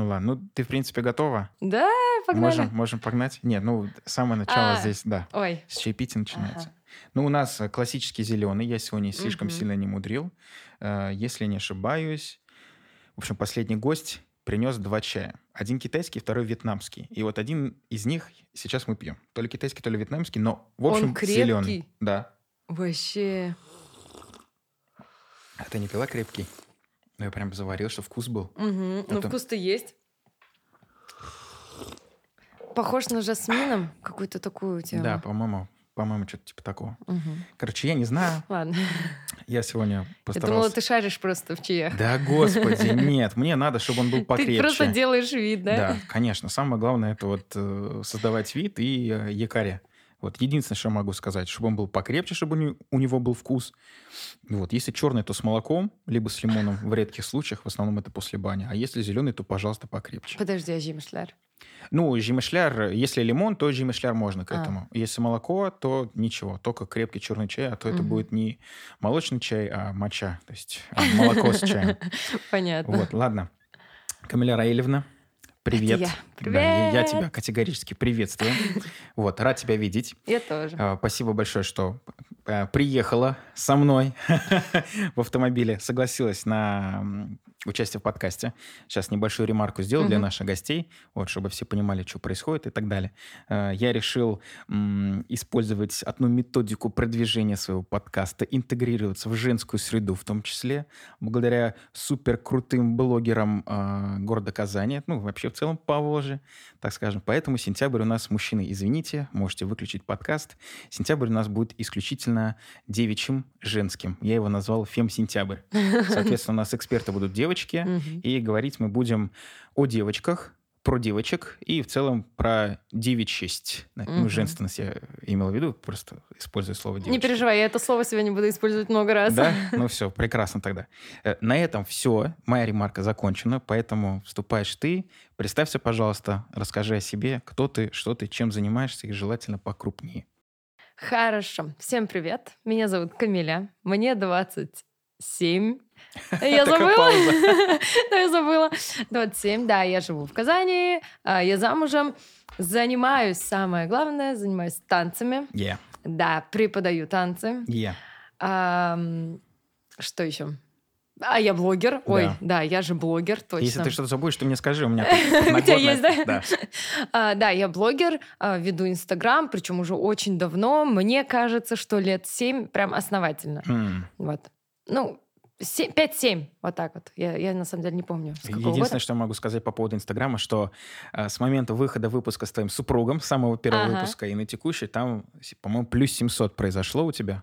Ну ладно, ну ты, в принципе, готова? Да, погнали. Можем, можем погнать? Нет, ну, самое начало А. здесь, да. Ой, С чаепития начинается. Ага. Ну, у нас э, классический зеленый. Я сегодня слишком Мгм. сильно не мудрил. Э, Если не ошибаюсь. В общем, последний гость принес два чая. Один китайский, второй вьетнамский. И вот один из них сейчас мы пьем. То ли китайский, то ли вьетнамский, но, в Он общем, крепкий? зеленый. Да. вообще. А ты не пила крепкий? Ну, я прям заварил, что вкус был. Ну, Это- вкус-то есть. Похож на жасмином. Какую-то такую тему. Да, по-моему, по-моему, что-то типа такого. Мгм. Короче, я не знаю. Ладно. Я сегодня Я постарался... думала, ты шаришь просто в чаях. Да, господи, нет. Мне надо, чтобы он был покрепче. Ты просто делаешь вид, да? Да, конечно. Самое главное это вот э, создавать вид и э, якоря. Вот единственное, что я могу сказать, чтобы он был покрепче, чтобы у не- у него был вкус. Вот, если черный, то с молоком, либо с лимоном в редких случаях, в основном это после бани. А если зеленый, то, пожалуйста, покрепче. Подожди, а жимшляр? Ну, жимышляр, если лимон, то жимышляр можно к А. этому. Если молоко, то ничего, только крепкий черный чай, а то это Мгм. будет не молочный чай, а моча, то есть а, молоко с чаем. Понятно. Вот, ладно. Камиля Раилевна, привет. я. Да, я, я Привет. тебя категорически приветствую. Вот, рад тебя видеть. Я тоже. А, Спасибо большое, что э, приехала со мной в автомобиле, согласилась на участие в подкасте. Сейчас небольшую ремарку сделаю для Мгм. наших гостей, вот, чтобы все понимали, что происходит и так далее. Э, Я решил м, использовать одну методику продвижения своего подкаста, интегрироваться в женскую среду в том числе, благодаря супер крутым блогерам э, города Казани, ну, вообще в целом Поволжья, так скажем. Поэтому сентябрь у нас, мужчины, извините, можете выключить подкаст. Сентябрь у нас будет исключительно девичьим, женским. Я его назвал «Фем-сентябрь». Соответственно, у нас эксперты будут девочки, Мгм. и говорить мы будем о девочках, про девочек и в целом про девичесть. Ну, Мгм. женственность я имел в виду, просто используя слово девочка. Не переживай, я это слово сегодня буду использовать много раз. Да? Ну все, прекрасно тогда. Э, На этом все. Моя ремарка закончена, поэтому вступаешь ты. Представься, пожалуйста, расскажи о себе, кто ты, что ты, чем занимаешься, и желательно покрупнее. Хорошо. Всем привет. Меня зовут Камиля. Мне 27. Я Такая забыла. пауза. Да, я забыла. 27, да, я живу в Казани, а, я замужем, занимаюсь, самое главное, занимаюсь танцами. Yeah, Да, преподаю танцы. yeah. Что еще? А я блогер. Ой, Да. да, я же блогер, точно. Если ты что-то забудешь, ты мне скажи, у меня У тебя есть, да? Да. А, да, я блогер, а, веду Инстаграм, причем уже очень давно. Мне кажется, что лет 7 прям основательно. М. Вот. Ну, 5-7, вот так вот. Я, я на самом деле не помню, Единственное, года. что я могу сказать по поводу Инстаграма, что э, с момента выхода выпуска с твоим супругом, самого первого Ага. выпуска, и на текущий, там, по-моему, плюс 700 произошло у тебя.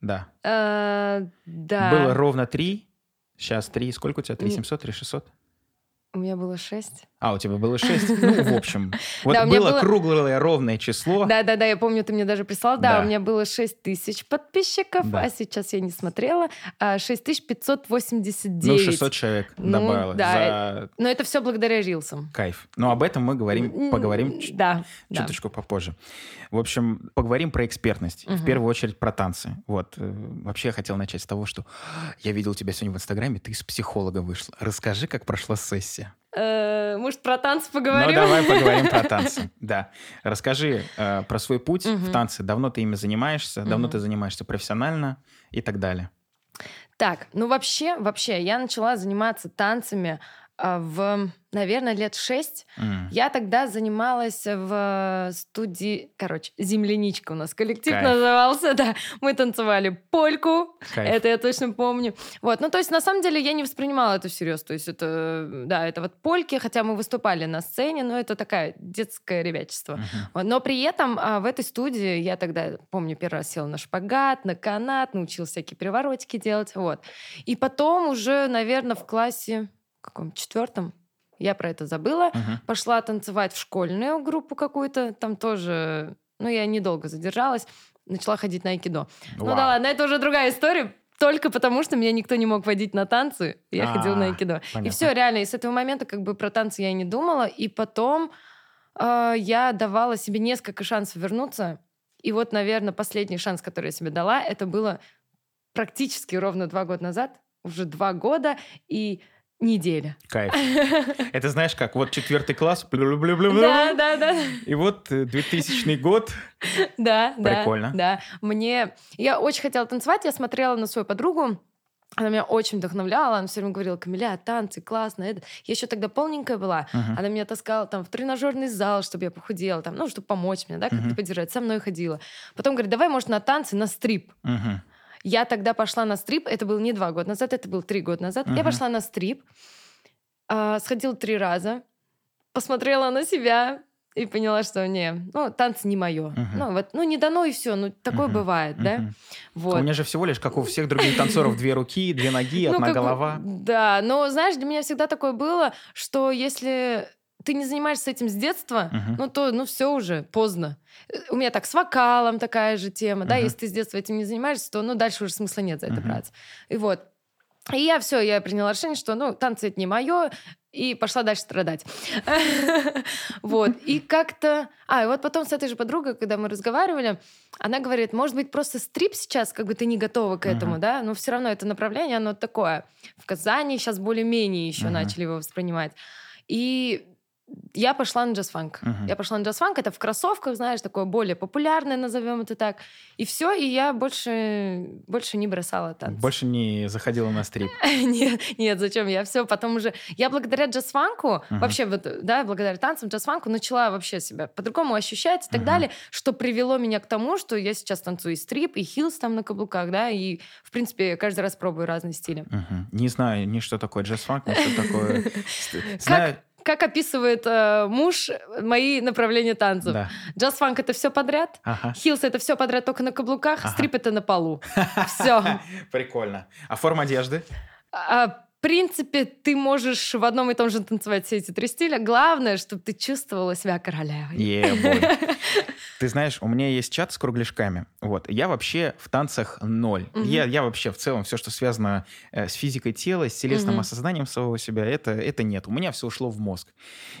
Да. Э, да. Было ровно 3, сейчас 3. Сколько у тебя? 3 М. 700, 3 600? У меня было 6. А, у тебя было 6? Ну, в общем. Вот Да, было было- круглое ровное число. Да-да-да, я помню, ты мне даже прислал. Да, Да. у меня было 6 тысяч подписчиков, Да. а сейчас я не смотрела. А, 6589. Ну, 600 человек Ну, добавилось да, за Но это все благодаря рилсам. кайф. Но об этом мы говорим, поговорим Да, да. чуточку попозже. В общем, поговорим про экспертность. В Мгм. первую очередь про танцы. Вот. э, Вообще я хотел начать с того, что я видел тебя сегодня в Инстаграме, ты из психолога вышла. Расскажи, как прошла сессия. Э, Может, про танцы поговорим? Ну, давай поговорим про танцы. Да. Расскажи э, про свой путь в Мгм. танце. Давно ты ими занимаешься, давно ты занимаешься профессионально и так далее. Так, ну вообще, вообще, я начала заниматься танцами в, наверное, лет шесть. М. Я тогда занималась в студии, короче, «Земляничка» у нас коллектив Кайф. назывался, да. Мы танцевали польку, Кайф. это я точно помню. Вот, ну то есть на самом деле я не воспринимала это всерьез. То есть это, да, это вот польки, хотя мы выступали на сцене, но это такая детское ребячество. Вот, Но при этом а, в этой студии я тогда, помню, первый раз села на шпагат, на канат, научилась всякие приворотики делать. Вот. И потом уже, наверное, в классе каком четвертом, я про это забыла, Мгм. пошла танцевать в школьную группу какую-то, там тоже, ну, я недолго задержалась, начала ходить на айкидо. Ну Вау. да ладно, это уже другая история, только потому что меня никто не мог водить на танцы, я ходила на айкидо. И понятно. все, реально, и с этого момента как бы про танцы я и не думала, и потом э, я давала себе несколько шансов вернуться, и вот, наверное, последний шанс, который я себе дала, это было практически ровно два года назад, уже два года, и неделя. Кайф. Это знаешь как, вот четвертый класс, блю-блю-блю-блю, Да, да, да. и вот э, 2000 год, Да, да. Прикольно. Да. Мне... Я очень хотела танцевать, я смотрела на свою подругу, она меня очень вдохновляла, она все время говорила, Камиля, танцы, классно, это. Я еще тогда полненькая была, Мгм. она меня таскала там в тренажерный зал, чтобы я похудела, там, ну, чтобы помочь мне, да, как-то Мгм. поддержать, со мной ходила. Потом говорит, давай, может, на танцы, на стрип. Мгм. Я тогда пошла на стрип, это было не два года назад, это было три года назад. Я Мгм. пошла на стрип, а, сходила три раза, посмотрела на себя и поняла, что не, ну, танцы не мое. Мгм. Ну, вот, ну, не дано и все, ну, такое Мгм. бывает, да? Мгм. Вот. У меня же всего лишь, как у всех других танцоров, две руки, две ноги, Ну, одна голова. Да, но, знаешь, для меня всегда такое было, что если ты не занимаешься этим с детства, Мгм. ну, то, ну, все уже, поздно. У меня так с вокалом такая же тема, да, Мгм. если ты с детства этим не занимаешься, то, ну, дальше уже смысла нет за это Мгм. браться. И вот. И я все, я приняла решение, что, ну, танцы это не мое, и пошла дальше страдать. Вот. И как-то... А, и вот потом с этой же подругой, когда мы разговаривали, она говорит, может быть, просто стрип сейчас, как бы ты не готова к этому, да, но все равно это направление, оно такое. В Казани сейчас более-менее еще начали его воспринимать. И я пошла на джаз-фанк. Мгм. Я пошла на джаз-фанк, это в кроссовках, знаешь, такое более популярное, назовем это так. И все, и я больше, больше не бросала танцы. Больше не заходила на стрип. Нет, нет, зачем? Я все потом уже... Я благодаря джаз-фанку, Мгм. вообще, вот, да, благодаря танцам джаз-фанку начала вообще себя по-другому ощущать и так Мгм. далее, что привело меня к тому, что я сейчас танцую и стрип, и хилс там на каблуках, да, и, в принципе, каждый раз пробую разные стили. Мгм. Не знаю ни что такое джаз-фанк, ни что такое... Знаю... Как описывает э, муж мои направления танцев? Да. Джаз-фанк — это все подряд, Ага. хилс — это все подряд только на каблуках, Ага. стрип — это на полу. Все. Прикольно. А форма одежды? В принципе, ты можешь в одном и том же танцевать все эти три стиля. Главное, чтобы ты чувствовала себя королевой. Е-бой. Ты знаешь, у меня есть чат с кругляшками. Вот. Я вообще в танцах ноль. Мгм. Я, я вообще в целом все, что связано э, с физикой тела, с телесным Мгм. осознанием своего себя, это, это нет. У меня все ушло в мозг.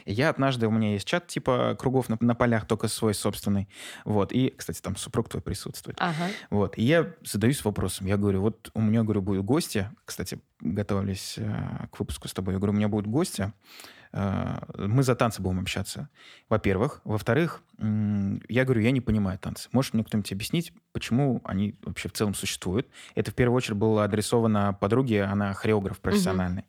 Я однажды, у меня есть чат типа кругов на, на полях, только свой собственный. Вот. И, кстати, там супруг твой присутствует. Ага. Вот. И я задаюсь вопросом. Я говорю, вот у меня, говорю, будут гости. Кстати, готовились э, к выпуску с тобой. Я говорю, у меня будут гости. э, мы за танцы будем общаться. Во-первых. Во-вторых, м, я говорю, я не понимаю танцы. Может мне кто-нибудь объяснить, почему они вообще в целом существуют? Это в первую очередь было адресовано подруге, она хореограф профессиональный.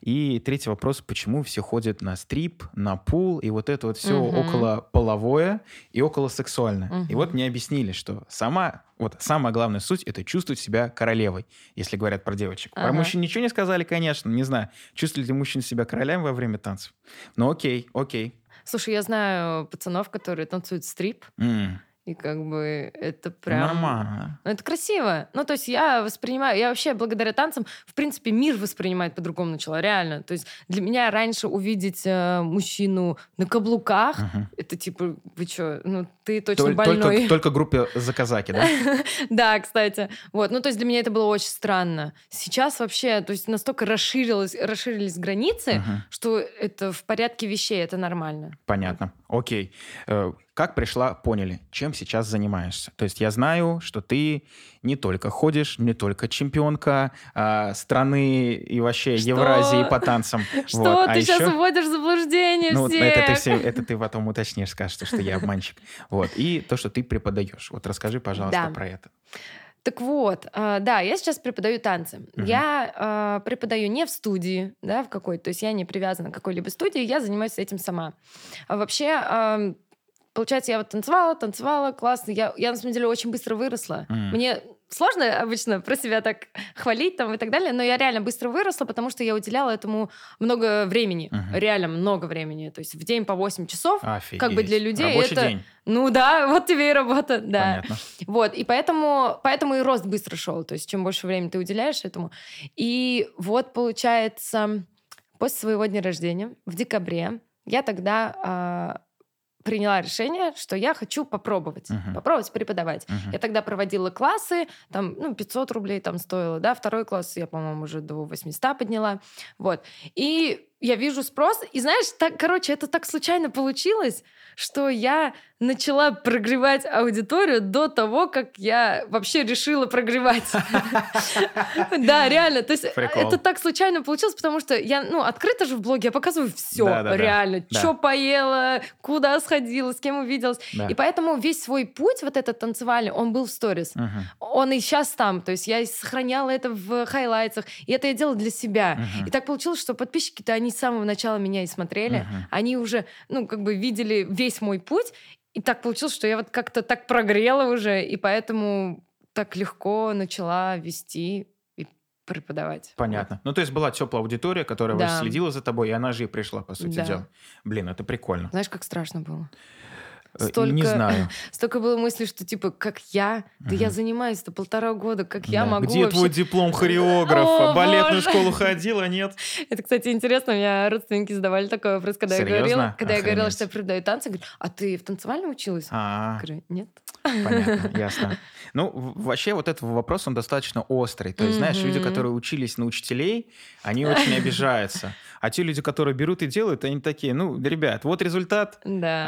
И третий вопрос, почему все ходят на стрип, на пул, и вот это вот все Мгм. около половое и около сексуальное. И Мгм. вот мне объяснили, что сама, вот самая главная суть это чувствовать себя королевой, если говорят про девочек. Про Ага. мужчин ничего не сказали, конечно, не знаю, чувствует ли мужчина себя королями во время танцев. Ну окей, окей. Слушай, я знаю пацанов, которые танцуют стрип, М, и как бы это прям... Нормально. Ну, это красиво. Ну, то есть я воспринимаю, я вообще благодаря танцам, в принципе, мир воспринимает по-другому начала, реально. То есть для меня раньше увидеть э, мужчину на каблуках, Мгм. это типа, вы что, ну, ты точно Толь- больной. Только, только группе заказаки, да? Да, кстати. Вот, ну, то есть для меня это было очень странно. Сейчас вообще, то есть настолько расширилось, расширились границы, что это в порядке вещей, это нормально. Понятно. Окей. Э, Как пришла, поняли, чем сейчас занимаешься? То есть я знаю, что ты не только ходишь, не только чемпионка а, страны и вообще Что? Евразии по танцам. Что Вот. А ты сейчас еще- вводишь в заблуждение Ну, всех? это ты, все, это ты потом уточнишь, скажешь, что, что я обманщик. Вот. И то, что ты преподаешь. Вот расскажи, пожалуйста, Да. про это. Так вот, а, да, я сейчас преподаю танцы. Мгм. Я а, преподаю не в студии, да, в какой-то, то есть я не привязана к какой-либо студии, я занимаюсь этим сама. А вообще, получается, я вот танцевала, танцевала, классно. Я, я на самом деле очень быстро выросла. М. Мне сложно обычно про себя так хвалить там и так далее, но я реально быстро выросла, потому что я уделяла этому много времени, Мгм. реально много времени, то есть в день по 8 часов. Офигеть. Как бы для людей Рабочий это- день. Ну да, вот тебе и работа, да. Понятно. Вот, и поэтому, поэтому и рост быстро шел. То есть, чем больше времени ты уделяешь этому. И вот, получается, после своего дня рождения, в декабре, я тогда а, приняла решение, что я хочу попробовать. Мгм. Попробовать преподавать. Мгм. Я тогда проводила классы, там, ну, 500 рублей там стоило, да, второй класс я, по-моему, уже до 800 подняла, вот. И я вижу спрос, и знаешь, так, короче, это так случайно получилось, что я начала прогревать аудиторию до того, как я вообще решила прогревать. Да, реально. То есть это так случайно получилось, потому что я, ну, открыто же в блоге, я показываю все реально. Что поела, куда сходила, с кем увиделась. И поэтому весь свой путь вот этот танцевальный, он был в сторис. Он и сейчас там. То есть я сохраняла это в хайлайтсах. И это я делала для себя. И так получилось, что подписчики-то они с самого начала меня и смотрели. Они уже, ну, как бы видели весь мой путь. И так получилось, что я вот как-то так прогрела уже, и поэтому так легко начала вести и преподавать. Понятно. Вот. Ну, то есть была теплая аудитория, которая да. следила за тобой, и она же и пришла, по сути да. дела. Блин, это прикольно. Знаешь, как страшно было? Э, столько, не знаю. Столько было мысли, что типа, как я, да угу. я занимаюсь это полтора года, как да. я могу Где вообще... твой диплом хореографа? О, Балетную боже. школу ходила, нет? Это, кстати, интересно, у меня родственники задавали такой вопрос, когда Серьезно? я говорила, когда Охренеть. я говорила, что я преподаю танцы, говорят, а ты в танцевальном училась? А-а-а. Говорю, нет. Понятно, ясно. Ну, вообще вот этот вопрос, он достаточно острый. То есть, знаешь, люди, которые учились на учителей, они очень обижаются. А те люди, которые берут и делают, они такие, ну, ребят, вот результат,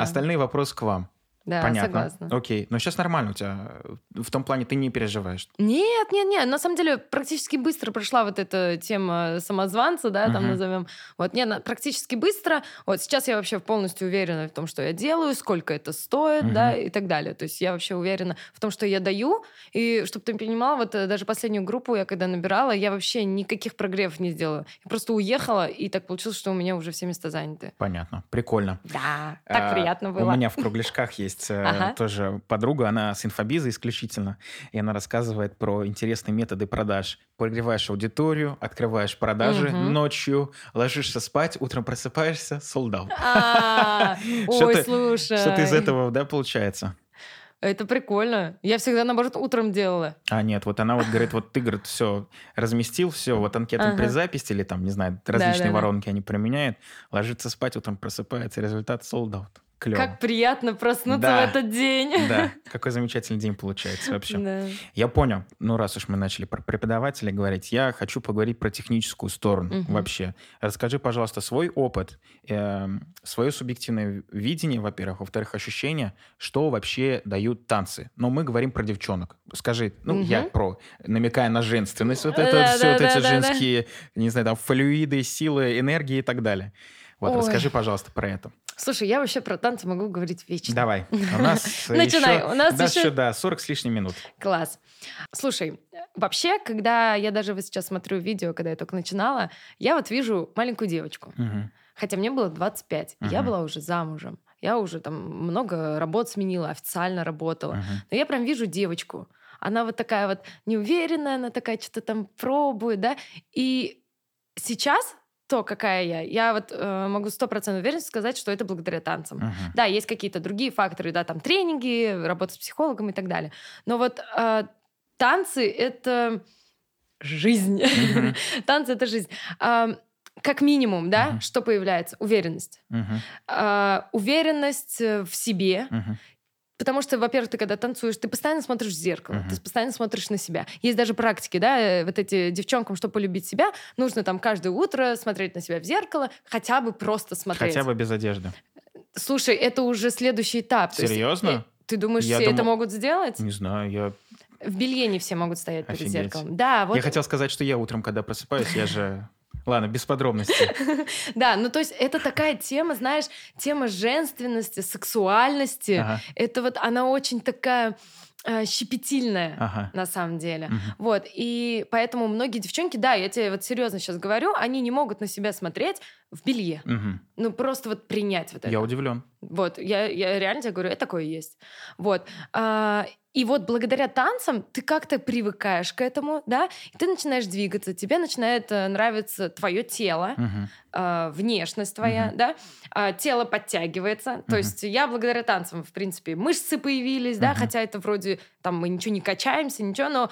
остальные вопросы к вам. Да, Понятно. согласна. Окей. Но сейчас нормально у тебя. В том плане ты не переживаешь. Нет, нет, нет. На самом деле практически быстро прошла вот эта тема самозванца, да, там uh-huh. назовем. Вот, нет, практически быстро. Вот сейчас я вообще полностью уверена в том, что я делаю, сколько это стоит, uh-huh. да, и так далее. То есть я вообще уверена в том, что я даю. И чтобы ты понимал, вот э, даже последнюю группу я когда набирала, я вообще никаких прогревов не сделала. Я просто уехала, и так получилось, что у меня уже все места заняты. Понятно. Прикольно. Да, так а, приятно было. У меня в кругляшках есть есть э, ага. тоже подруга, она с инфобиза исключительно, и она рассказывает про интересные методы продаж. Прогреваешь аудиторию, открываешь продажи угу. ночью, ложишься спать, утром просыпаешься, out. А, ой, слушай. Что-то из этого, да, получается? Это прикольно. Я всегда, наоборот, утром делала. А, нет, вот она вот говорит, вот ты, говорит, все, разместил, все, вот анкету ага. записи или там, не знаю, различные да, да, воронки да. они применяют, ложится спать, утром просыпается, результат sold out. Клево. Как приятно проснуться да. в этот день. Да, какой замечательный день получается вообще. Да. Я понял. Ну, раз уж мы начали про преподавателя говорить, я хочу поговорить про техническую сторону угу. вообще. Расскажи, пожалуйста, свой опыт, э, свое субъективное видение, во-первых, во-вторых, ощущения, что вообще дают танцы. Но мы говорим про девчонок. Скажи, ну, угу. я про, намекая на женственность, вот это да, все, да, вот да, эти да, женские, да. не знаю, там, флюиды, силы, энергии и так далее. Вот, Ой. расскажи, пожалуйста, про это. Слушай, я вообще про танцы могу говорить вечно. Давай. У нас Начинай. У нас еще... да, 40 с лишним минут. Класс. Слушай, вообще, когда я даже вот сейчас смотрю видео, когда я только начинала, я вот вижу маленькую девочку. Хотя мне было 25, я была уже замужем. Я уже там много работ сменила, официально работала. Но я прям вижу девочку. Она вот такая вот неуверенная, она такая что-то там пробует, да. И сейчас то, какая я. Я вот э, могу сто процентов уверенности сказать, что это благодаря танцам. Uh-huh. Да, есть какие-то другие факторы, да, там тренинги, работа с психологом и так далее. Но вот э, танцы — это жизнь. Uh-huh. танцы — это жизнь. Э, как минимум, да, uh-huh. что появляется? Уверенность. Uh-huh. Э, уверенность в себе. Uh-huh. Потому что, во-первых, ты когда танцуешь, ты постоянно смотришь в зеркало, uh-huh. ты постоянно смотришь на себя. Есть даже практики, да, э, вот эти девчонкам, чтобы полюбить себя, нужно там каждое утро смотреть на себя в зеркало, хотя бы просто смотреть. Хотя бы без одежды. Слушай, это уже следующий этап. Серьезно? Есть, ты думаешь, я все дум... это могут сделать? Не знаю, я... В белье не все могут стоять Офигеть. перед зеркалом. Да, вот... Я хотел сказать, что я утром, когда просыпаюсь, я же Ладно, без подробностей. Да, ну то есть это такая тема, знаешь, тема женственности, сексуальности. Это вот она очень такая э, щепетильная ага. на самом деле. Угу. Вот. И поэтому многие девчонки, да, я тебе вот серьезно сейчас говорю, они не могут на себя смотреть в белье. Угу. Ну, просто вот принять вот это. Я удивлен. Вот, я, я реально тебе говорю, это такое есть. Вот. А, и вот благодаря танцам ты как-то привыкаешь к этому, да, и ты начинаешь двигаться, тебе начинает э, нравиться твое тело, uh-huh. внешность твоя, uh-huh. да, э, тело подтягивается. Uh-huh. То есть я благодаря танцам, в принципе, мышцы появились, uh-huh. да, хотя это вроде там мы ничего не качаемся, ничего, но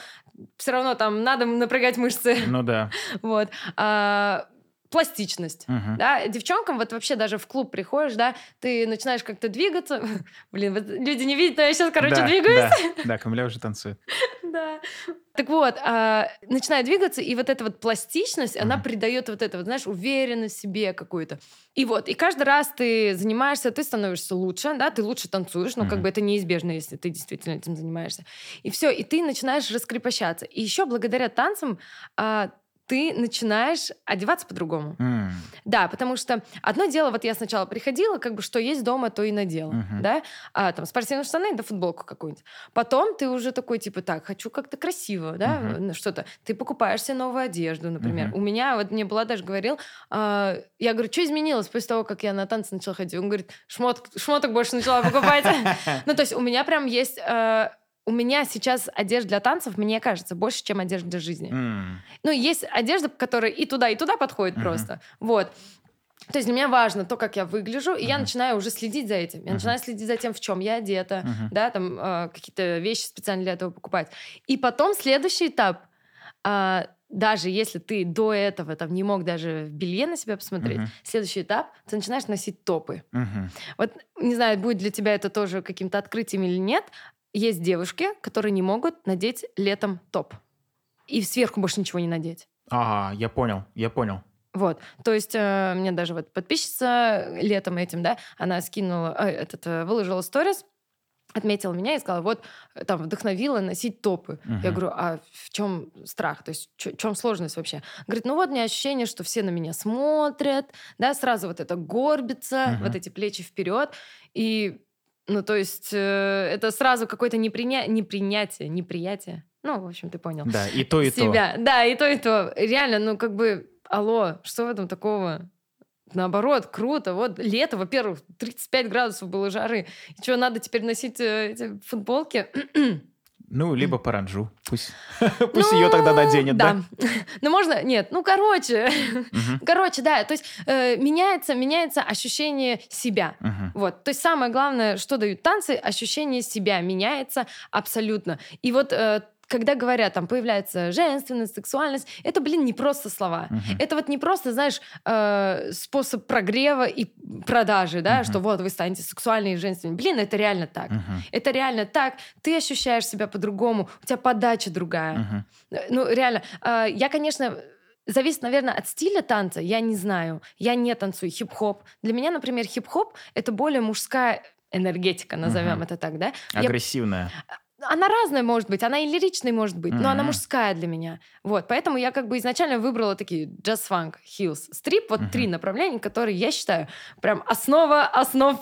все равно там надо напрягать мышцы. Ну да. Вот. А, пластичность, uh-huh. да, девчонкам вот вообще даже в клуб приходишь, да, ты начинаешь как-то двигаться, блин, вот люди не видят, но я сейчас, короче, да, двигаюсь. Да, да, Камиля уже танцует. Да. Так вот, а, начинаю двигаться, и вот эта вот пластичность, она придает вот это вот, знаешь, уверенность в себе какую-то. И вот, и каждый раз ты занимаешься, ты становишься лучше, да, ты лучше танцуешь, но как бы это неизбежно, если ты действительно этим занимаешься. И все, и ты начинаешь раскрепощаться. И еще благодаря танцам а, ты начинаешь одеваться по-другому. М. Да, потому что одно дело, вот я сначала приходила, как бы что есть дома, то и надела, Мгм. да, а, там спортивные штаны да футболку какую-нибудь. Потом ты уже такой, типа, так, хочу как-то красиво, да, ну, что-то. Ты покупаешь себе новую одежду, например. Мгм. У меня, вот мне Влад говорил, а, я говорю, что изменилось после того, как я на танцы начала ходить? Он говорит, шмот, шмоток больше начала покупать. Ну, то есть у меня прям есть... э, У меня сейчас одежда для танцев, мне кажется, больше, чем одежда для жизни. М. Ну, есть одежда, которая и туда, и туда подходит Мгм. просто. Вот. То есть для меня важно то, как я выгляжу, и я Мгм. начинаю уже следить за этим. Я Мгм. начинаю следить за тем, в чем я одета, Мгм. да, там э, какие-то вещи специально для этого покупать. И потом следующий этап. а, даже если ты до этого там не мог даже в белье на себя посмотреть, Мгм. следующий этап ты начинаешь носить топы. Мгм. Вот не знаю, будет для тебя это тоже каким-то открытием или нет. Есть девушки, которые не могут надеть летом топ. И сверху больше ничего не надеть. Ага, я понял, я понял. Вот, то есть э, мне даже вот подписчица летом этим, да, она скинула, э, этот, э, выложила сторис, отметила меня и сказала, вот, э, там, вдохновила носить топы. Я Мгм. говорю, а в чем страх? То есть в чем сложность вообще? Говорит, ну вот, у меня ощущение, что все на меня смотрят, да, сразу вот это горбится, Мгм. вот эти плечи вперед, и, ну, то есть э, это сразу какое-то неприня... непринятие, неприятие. Ну, в общем, ты понял Да, и то, и то. себя. Да, и то, и то. Реально, ну как бы, алло, что в этом такого? Наоборот, круто. Вот лето, во-первых, 35 градусов было жары. И что, надо теперь носить э, эти футболки? Ну, либо паранджу. Пусть, пусть ее тогда наденет, да? Ну, можно... Нет, ну, короче. Короче, да, то есть э, меняется, меняется ощущение себя. Вот, то есть самое главное, что дают танцы, ощущение себя меняется абсолютно. И вот э, когда говорят, там появляется женственность, сексуальность, это, блин, не просто слова. Мгм. Это вот не просто, знаешь, э, способ прогрева и продажи, да, Мгм. что вот вы станете сексуальной и женственной. Блин, это реально так. Мгм. Это реально так. Ты ощущаешь себя по-другому, у тебя подача другая. Э, Ну, реально. э, Я, конечно, зависит, наверное, от стиля танца. Я не знаю. Я не танцую хип-хоп. Для меня, например, хип-хоп — это более мужская энергетика, назовем Мгм. это так, да? Я- Агрессивная. Она разная может быть, она и лиричной может быть, но она мужская для меня. Вот, поэтому я как бы изначально выбрала такие джаз-фанк, хилс, стрип, вот три направления, которые я считаю прям основа основ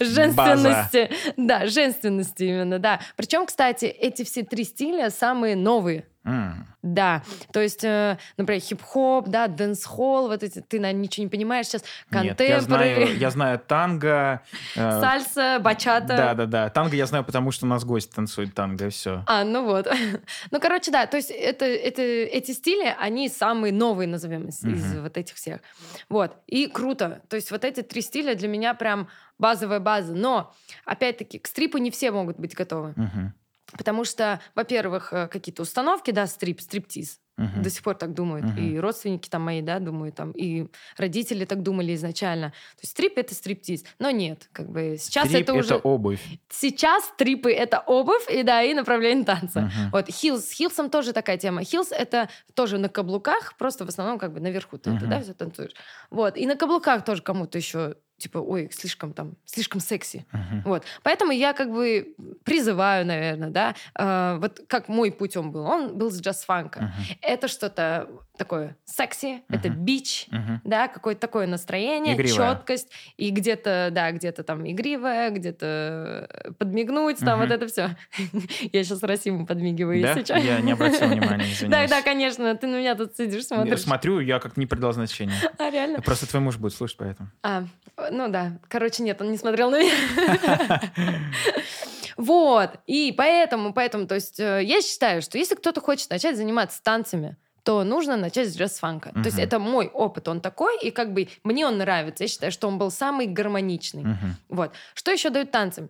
женственности. Да, женственности именно, да. Причем, кстати, эти все три стиля самые новые. М. Да, то есть, э, например, хип-хоп, да, dancehall, вот эти, ты, наверное, ничего не понимаешь сейчас, Нет, я знаю, я знаю танго. э, сальса, бачата. Да, да, да. Танго я знаю, потому что у нас гость танцует танго, и все. А, ну вот. ну, короче, да, то есть это, это, эти стили, они самые новые, назовем, из, из Мгм. вот этих всех. Вот. И круто. То есть вот эти три стиля для меня прям базовая база. Но, опять-таки, к стрипу не все могут быть готовы. Потому что, во-первых, э, какие-то установки, да, стрип, стриптиз. До сих пор так думают. Мгм. И родственники там мои, да, думают, там, и родители так думали изначально. То есть стрип — это стриптиз. Но нет, как бы сейчас Стрип это уже... обувь. Сейчас стрипы — это обувь, и да, и направление танца. Мгм. Вот хилс, с хилсом тоже такая тема. Хилс — это тоже на каблуках, просто в основном как бы наверху ты это, Мгм. да, все танцуешь. Вот. И на каблуках тоже кому-то еще типа, ой, слишком там, слишком секси. Мгм. Вот. Поэтому я как бы призываю, наверное, да, э, вот как мой путь он был. Он был с джаз-фанка. Мгм. Это что-то такое секси, это Мгм. бич, Мгм. да, какое-то такое настроение, Игривое. четкость, и где-то, да, где-то там игривое, где-то э, подмигнуть, там Мгм. вот это все. Я сейчас Расиму подмигиваю, Да? если что. Я не обратил внимания, Да, извиняюсь. да, конечно, ты на меня тут сидишь, Я смотришь. Смотрю, я как не придал значения. А, реально? Просто твой муж будет слушать, поэтому. А, ну да. Короче, нет, он не смотрел на меня. Вот. И поэтому, поэтому, то есть э, я считаю, что если кто-то хочет начать заниматься танцами, то нужно начать с джаз-фанка. То есть это мой опыт, он такой, и как бы мне он нравится. Я считаю, что он был самый гармоничный. Мгм. Вот. Что еще дают танцы?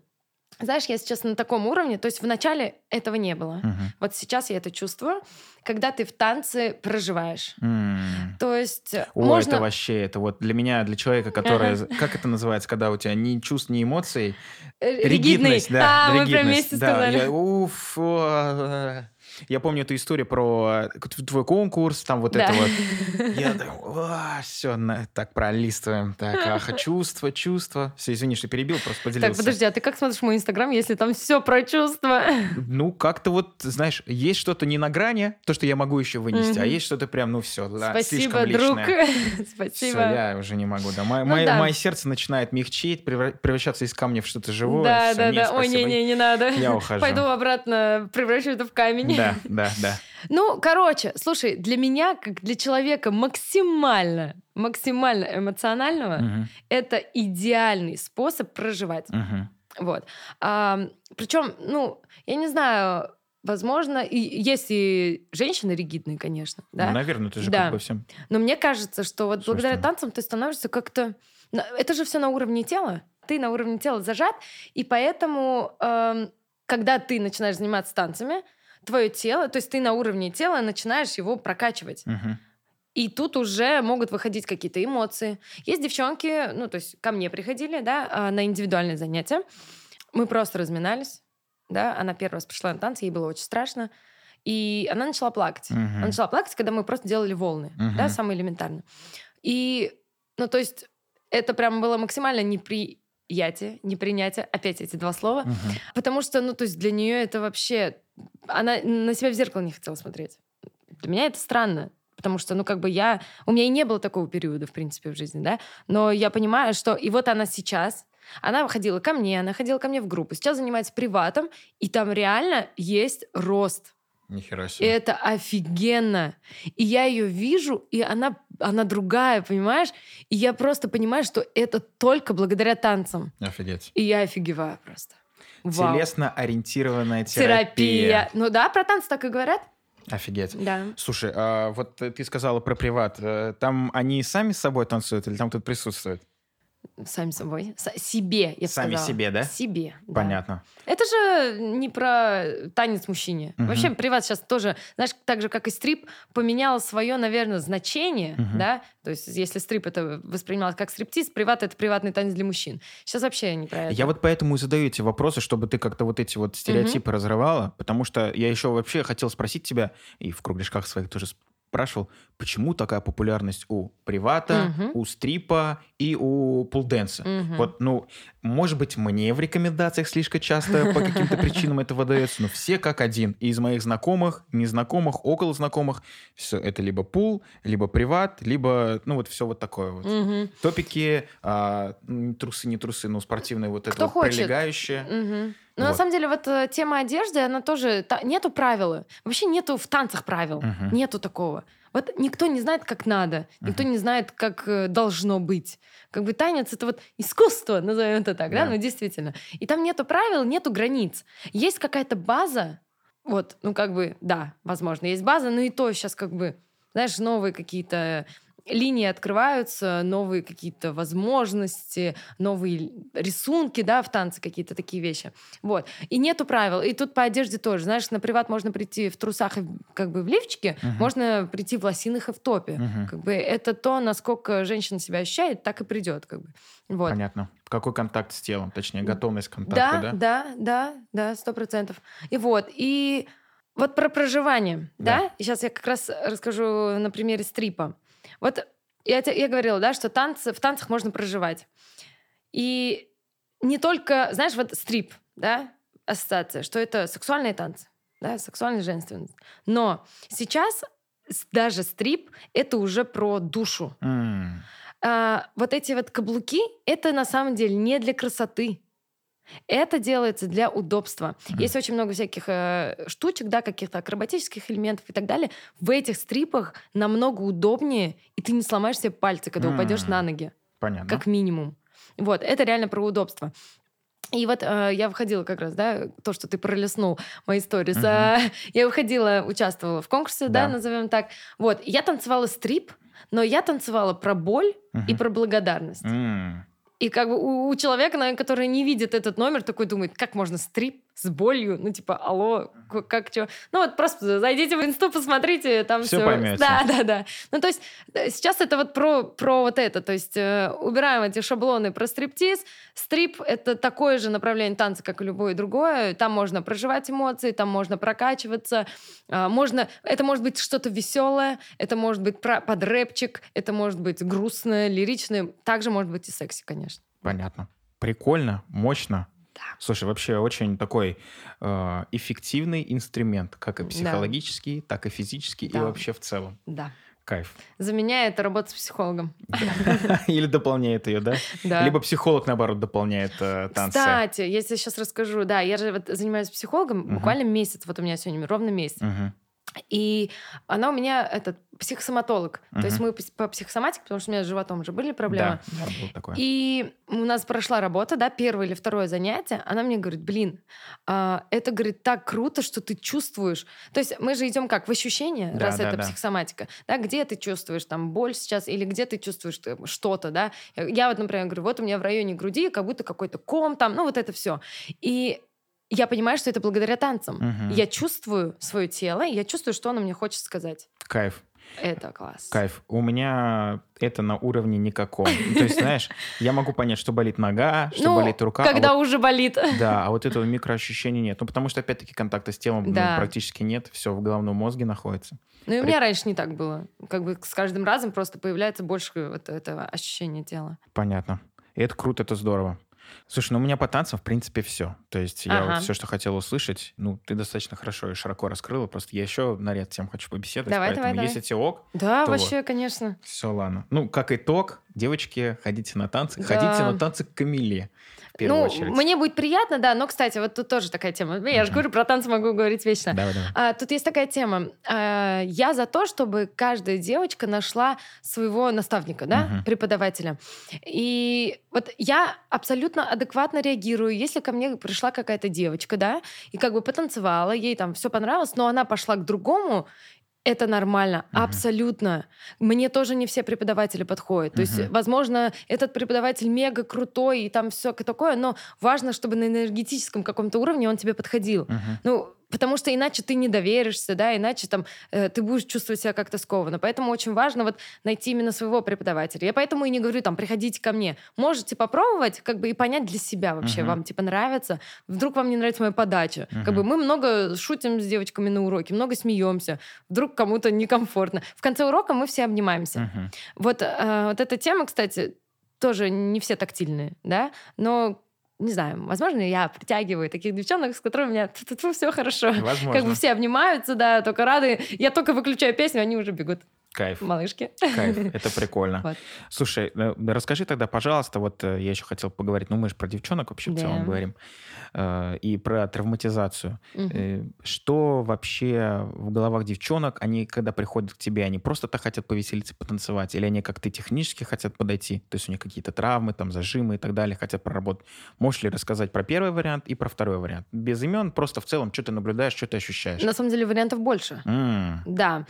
Знаешь, я сейчас на таком уровне, то есть вначале этого не было. Мгм. Вот сейчас я это чувствую, когда ты в танце проживаешь. М. То есть э, О, можно... это вообще, это вот для меня, для человека, который, как это называется, когда у тебя ни чувств, ни эмоций, Э, ригидность, да, а, мы прям ригидность, вместе да, сказали. я- уф, о, Я помню эту историю про э, твой конкурс, там вот Да. это вот. Я думаю, все, так пролистываем. Так, ах, чувства, чувства. Все, извини, что перебил, просто поделился. Так, подожди, а ты как смотришь мой инстаграм, если там все про чувства? Ну, как-то вот, знаешь, есть что-то не на грани, то, что я могу еще вынести, а есть что-то прям, ну все, Спасибо, слишком друг. личное. Спасибо. Все, я уже не могу, да. Мое, Ну сердце начинает превра- превращаться из камня в что-то живое. Да, да, не, да. Ой, спасибо. не-не, не надо. Я ухожу. Пойду обратно, превращу это в камень. Да, да, да. Ну, короче, слушай, для меня, как для человека максимально, максимально эмоционального, Мгм, это идеальный способ проживать. мгм. Вот. причем, ну, я не знаю, возможно, и есть и женщины ригидные, конечно, да. Ну, наверное, это же Да. как бы всем. Но мне кажется, что вот благодаря Свойственно. танцам ты становишься как-то... Это же все на уровне тела. Ты на уровне тела зажат, и поэтому, эм, когда ты начинаешь заниматься танцами, твое тело, то есть ты на уровне тела начинаешь его прокачивать. Мгм. И тут уже могут выходить какие-то эмоции. Есть девчонки, ну, то есть ко мне приходили, да, а, на индивидуальные занятия. Мы просто разминались, да. Она первый раз пришла на танцы, ей было очень страшно. И она начала плакать. Мгм. Она начала плакать, когда мы просто делали волны, Мгм. да, самое элементарное. И, ну, то есть это прям было максимально неприятие, непринятие, опять эти два слова, Мгм. потому что, ну, то есть для нее это вообще... Она на себя в зеркало не хотела смотреть. Для меня это странно, потому что, ну, как бы я... У меня и не было такого периода, в принципе, в жизни, да, но я понимаю, что... И вот она сейчас... Она ходила ко мне, она ходила ко мне в группу, сейчас занимается приватом, и там реально есть рост. Нихера И себе. это офигенно. И я ее вижу, и она, она другая, понимаешь? И я просто понимаю, что это только благодаря танцам. Офигеть. И я офигеваю просто. Вау. Телесно-ориентированная терапия. Терапия. Ну да, про танцы так и говорят. Офигеть. Да. Слушай, а вот ты сказала про приват. Э, Там они сами с собой танцуют или там кто-то присутствует? Сами собой. С- себе, я бы Сами сказала. себе, да? Себе, да. Понятно. Это же не про танец мужчине. Мгм. Вообще приват сейчас тоже, знаешь, так же, как и стрип, поменял свое, наверное, значение, Мгм. да? То есть если стрип это воспринималось как стриптиз, приват — это приватный танец для мужчин. Сейчас вообще не про это. Я вот поэтому и задаю эти вопросы, чтобы ты как-то вот эти вот стереотипы разрывала, потому что я еще вообще хотел спросить тебя, и в кругляшках своих тоже спрашивал, почему такая популярность у привата, Мгм. у стрипа и у пулденса? Мгм. Вот, ну, может быть, мне в рекомендациях слишком часто по каким-то причинам это выдается, но все как один. И из моих знакомых, незнакомых, около знакомых, все это либо пул, либо приват, либо, ну, вот все вот такое вот. Топики, а, трусы, не трусы, но спортивные вот это вот хочет. прилегающее. Мгм. Ну, на Вот. самом деле, вот э, тема одежды, она тоже... та- нету правила. Вообще нету в танцах правил. Мгм. Нету такого. Вот никто не знает, как надо. Никто не знает, как э, должно быть. Как бы танец — это вот искусство, назовем это так, да? Да. Ну, действительно. И там нету правил, нету границ. Есть какая-то база, вот, ну, как бы, да, возможно, есть база, но и то сейчас как бы, знаешь, новые какие-то линии открываются, новые какие-то возможности, новые рисунки, да, в танце какие-то такие вещи. Вот. И нету правил. И тут по одежде тоже. Знаешь, на приват можно прийти в трусах и как бы в лифчике, Мгм. можно прийти в лосинах и в топе. Мгм. Как бы это то, насколько женщина себя ощущает, так и придет. Как бы. Вот. Понятно. Какой контакт с телом, точнее, готовность к контакту, да? да, да, да, сто процентов. И вот, и вот про проживание, Да. да? И сейчас я как раз расскажу на примере стрипа. Вот я, я говорила, да, что танцы, в танцах можно проживать. И не только, знаешь, вот стрип, да, ассоциация, что это сексуальные танцы, да, сексуальная женственность. Но сейчас даже стрип — это уже про душу. М, А, вот эти вот каблуки, это на самом деле не для красоты. Это делается для удобства. Мгм. Есть очень много всяких э, штучек, да, каких-то акробатических элементов и так далее. В этих стрипах намного удобнее, и ты не сломаешь себе пальцы, когда упадешь М. на ноги, Понятно. как минимум. Вот, это реально про удобство. И вот э, я выходила как раз, да, то, что ты пролистнул мои сторис. Мгм. а, я выходила, участвовала в конкурсе, да, Да. назовем так. Вот, я танцевала стрип, но я танцевала про боль и Мгм. про благодарность. М, И как бы у, у человека, который не видит этот номер, такой думает, как можно стрип с болью, ну, типа, алло, как что? Ну, вот просто зайдите в инсту, посмотрите, там все. Все поймете. Да, да, да. Ну, то есть э, сейчас это вот про, про вот это, то есть э, убираем эти шаблоны про стриптиз. Стрип — это такое же направление танца, как и любое другое. Там можно проживать эмоции, там можно прокачиваться, э, можно... Это может быть что-то веселое, это может быть про, под рэпчик, это может быть грустное, лиричное, также может быть и секси, конечно. Понятно. Прикольно, мощно. Да. Слушай, вообще очень такой э, эффективный инструмент, как и Да. психологический, так и физический, и Да. вообще в целом. Да. Кайф. Заменяет работу с психологом. Или дополняет ее, да? Да. Либо психолог, наоборот, дополняет э, танцы. Кстати, если сейчас расскажу, да, я же вот занимаюсь психологом буквально месяц, вот у меня сегодня ровно месяц. И она у меня этот психосоматолог. То есть мы по психосоматике, потому что у меня с животом уже были проблемы. Да, да, было такое. И у нас прошла работа, да, первое или второе занятие. Она мне говорит, блин, а, это, говорит, так круто, что ты чувствуешь. То есть мы же идем как в ощущение, Да, раз да, это да. психосоматика. Да, где ты чувствуешь там боль сейчас или где ты чувствуешь что-то, да. Я вот, например, говорю, вот у меня в районе груди как будто какой-то ком там, ну вот это все. И я понимаю, что это благодаря танцам. Мгм. Я чувствую свое тело, я чувствую, что оно мне хочет сказать. Кайф. Это класс. Кайф. У меня это на уровне никаком. Ну, То есть, знаешь, я могу понять, что болит нога, что Ну, болит рука. а Когда вот- уже болит. Да, а вот этого микроощущения нет. Ну, потому что, опять-таки, контакта с телом ну, Да. практически нет. Все в головном мозге находится. Ну и у меня раньше не так было. Как бы с каждым разом просто появляется больше вот этого ощущения тела. Понятно. И это круто, это здорово. Слушай, ну у меня по танцам, в принципе, все. То есть я Ага. вот все, что хотел услышать, ну, ты достаточно хорошо и широко раскрыла. Просто я еще на ряд тем хочу побеседовать. Давай, поэтому давай, давай. если тебе ок, Да, вообще, конечно. все, ладно. Ну, как итог, девочки, ходите на танцы. Да. Ходите на танцы к Камиле, в первую ну, очередь. мне будет приятно, да, но, кстати, вот тут тоже такая тема. Я же Мгм. говорю, про танцы могу говорить вечно. Давай, давай. А, тут есть такая тема. А, я за то, чтобы каждая девочка нашла своего наставника, да, Мгм. преподавателя. И вот я абсолютно адекватно реагирую, если ко мне пришла какая-то девочка, да, и как бы потанцевала, ей там все понравилось, но она пошла к другому, это нормально, Мгм. абсолютно. Мне тоже не все преподаватели подходят. То есть, возможно, этот преподаватель мега крутой и там все такое, но важно, чтобы на энергетическом каком-то уровне он тебе подходил. Мгм. Ну, потому что иначе ты не доверишься, да, иначе там э, ты будешь чувствовать себя как-то скованно. Поэтому очень важно вот найти именно своего преподавателя. Я поэтому и не говорю, там, приходите ко мне. Можете попробовать, как бы, и понять для себя вообще, Мгм. вам, типа, нравится. Вдруг вам не нравится моя подача. Как Мгм. бы мы много шутим с девочками на уроке, много смеемся. Вдруг кому-то некомфортно. В конце урока мы все обнимаемся. Мгм. Вот, э, вот эта тема, кстати, тоже не все тактильные, да, но не знаю, возможно, я притягиваю таких девчонок, с которыми у меня все хорошо. Возможно. Как бы все обнимаются, да, только рады. Я только выключаю песню, они уже бегут. Кайф. Малышки. Кайф, это прикольно. Вот. Слушай, э, расскажи тогда, пожалуйста, вот э, я еще хотел поговорить, ну мы же про девчонок вообще в Да. целом говорим, э, и про травматизацию. Э, Что вообще в головах девчонок, они когда приходят к тебе, они просто так хотят повеселиться, потанцевать, или они как ты технически хотят подойти, то есть у них какие-то травмы, там зажимы и так далее, хотят проработать. Можешь ли рассказать про первый вариант и про второй вариант? Без имен, просто в целом, что ты наблюдаешь, что ты ощущаешь? На самом деле вариантов больше. М, Да.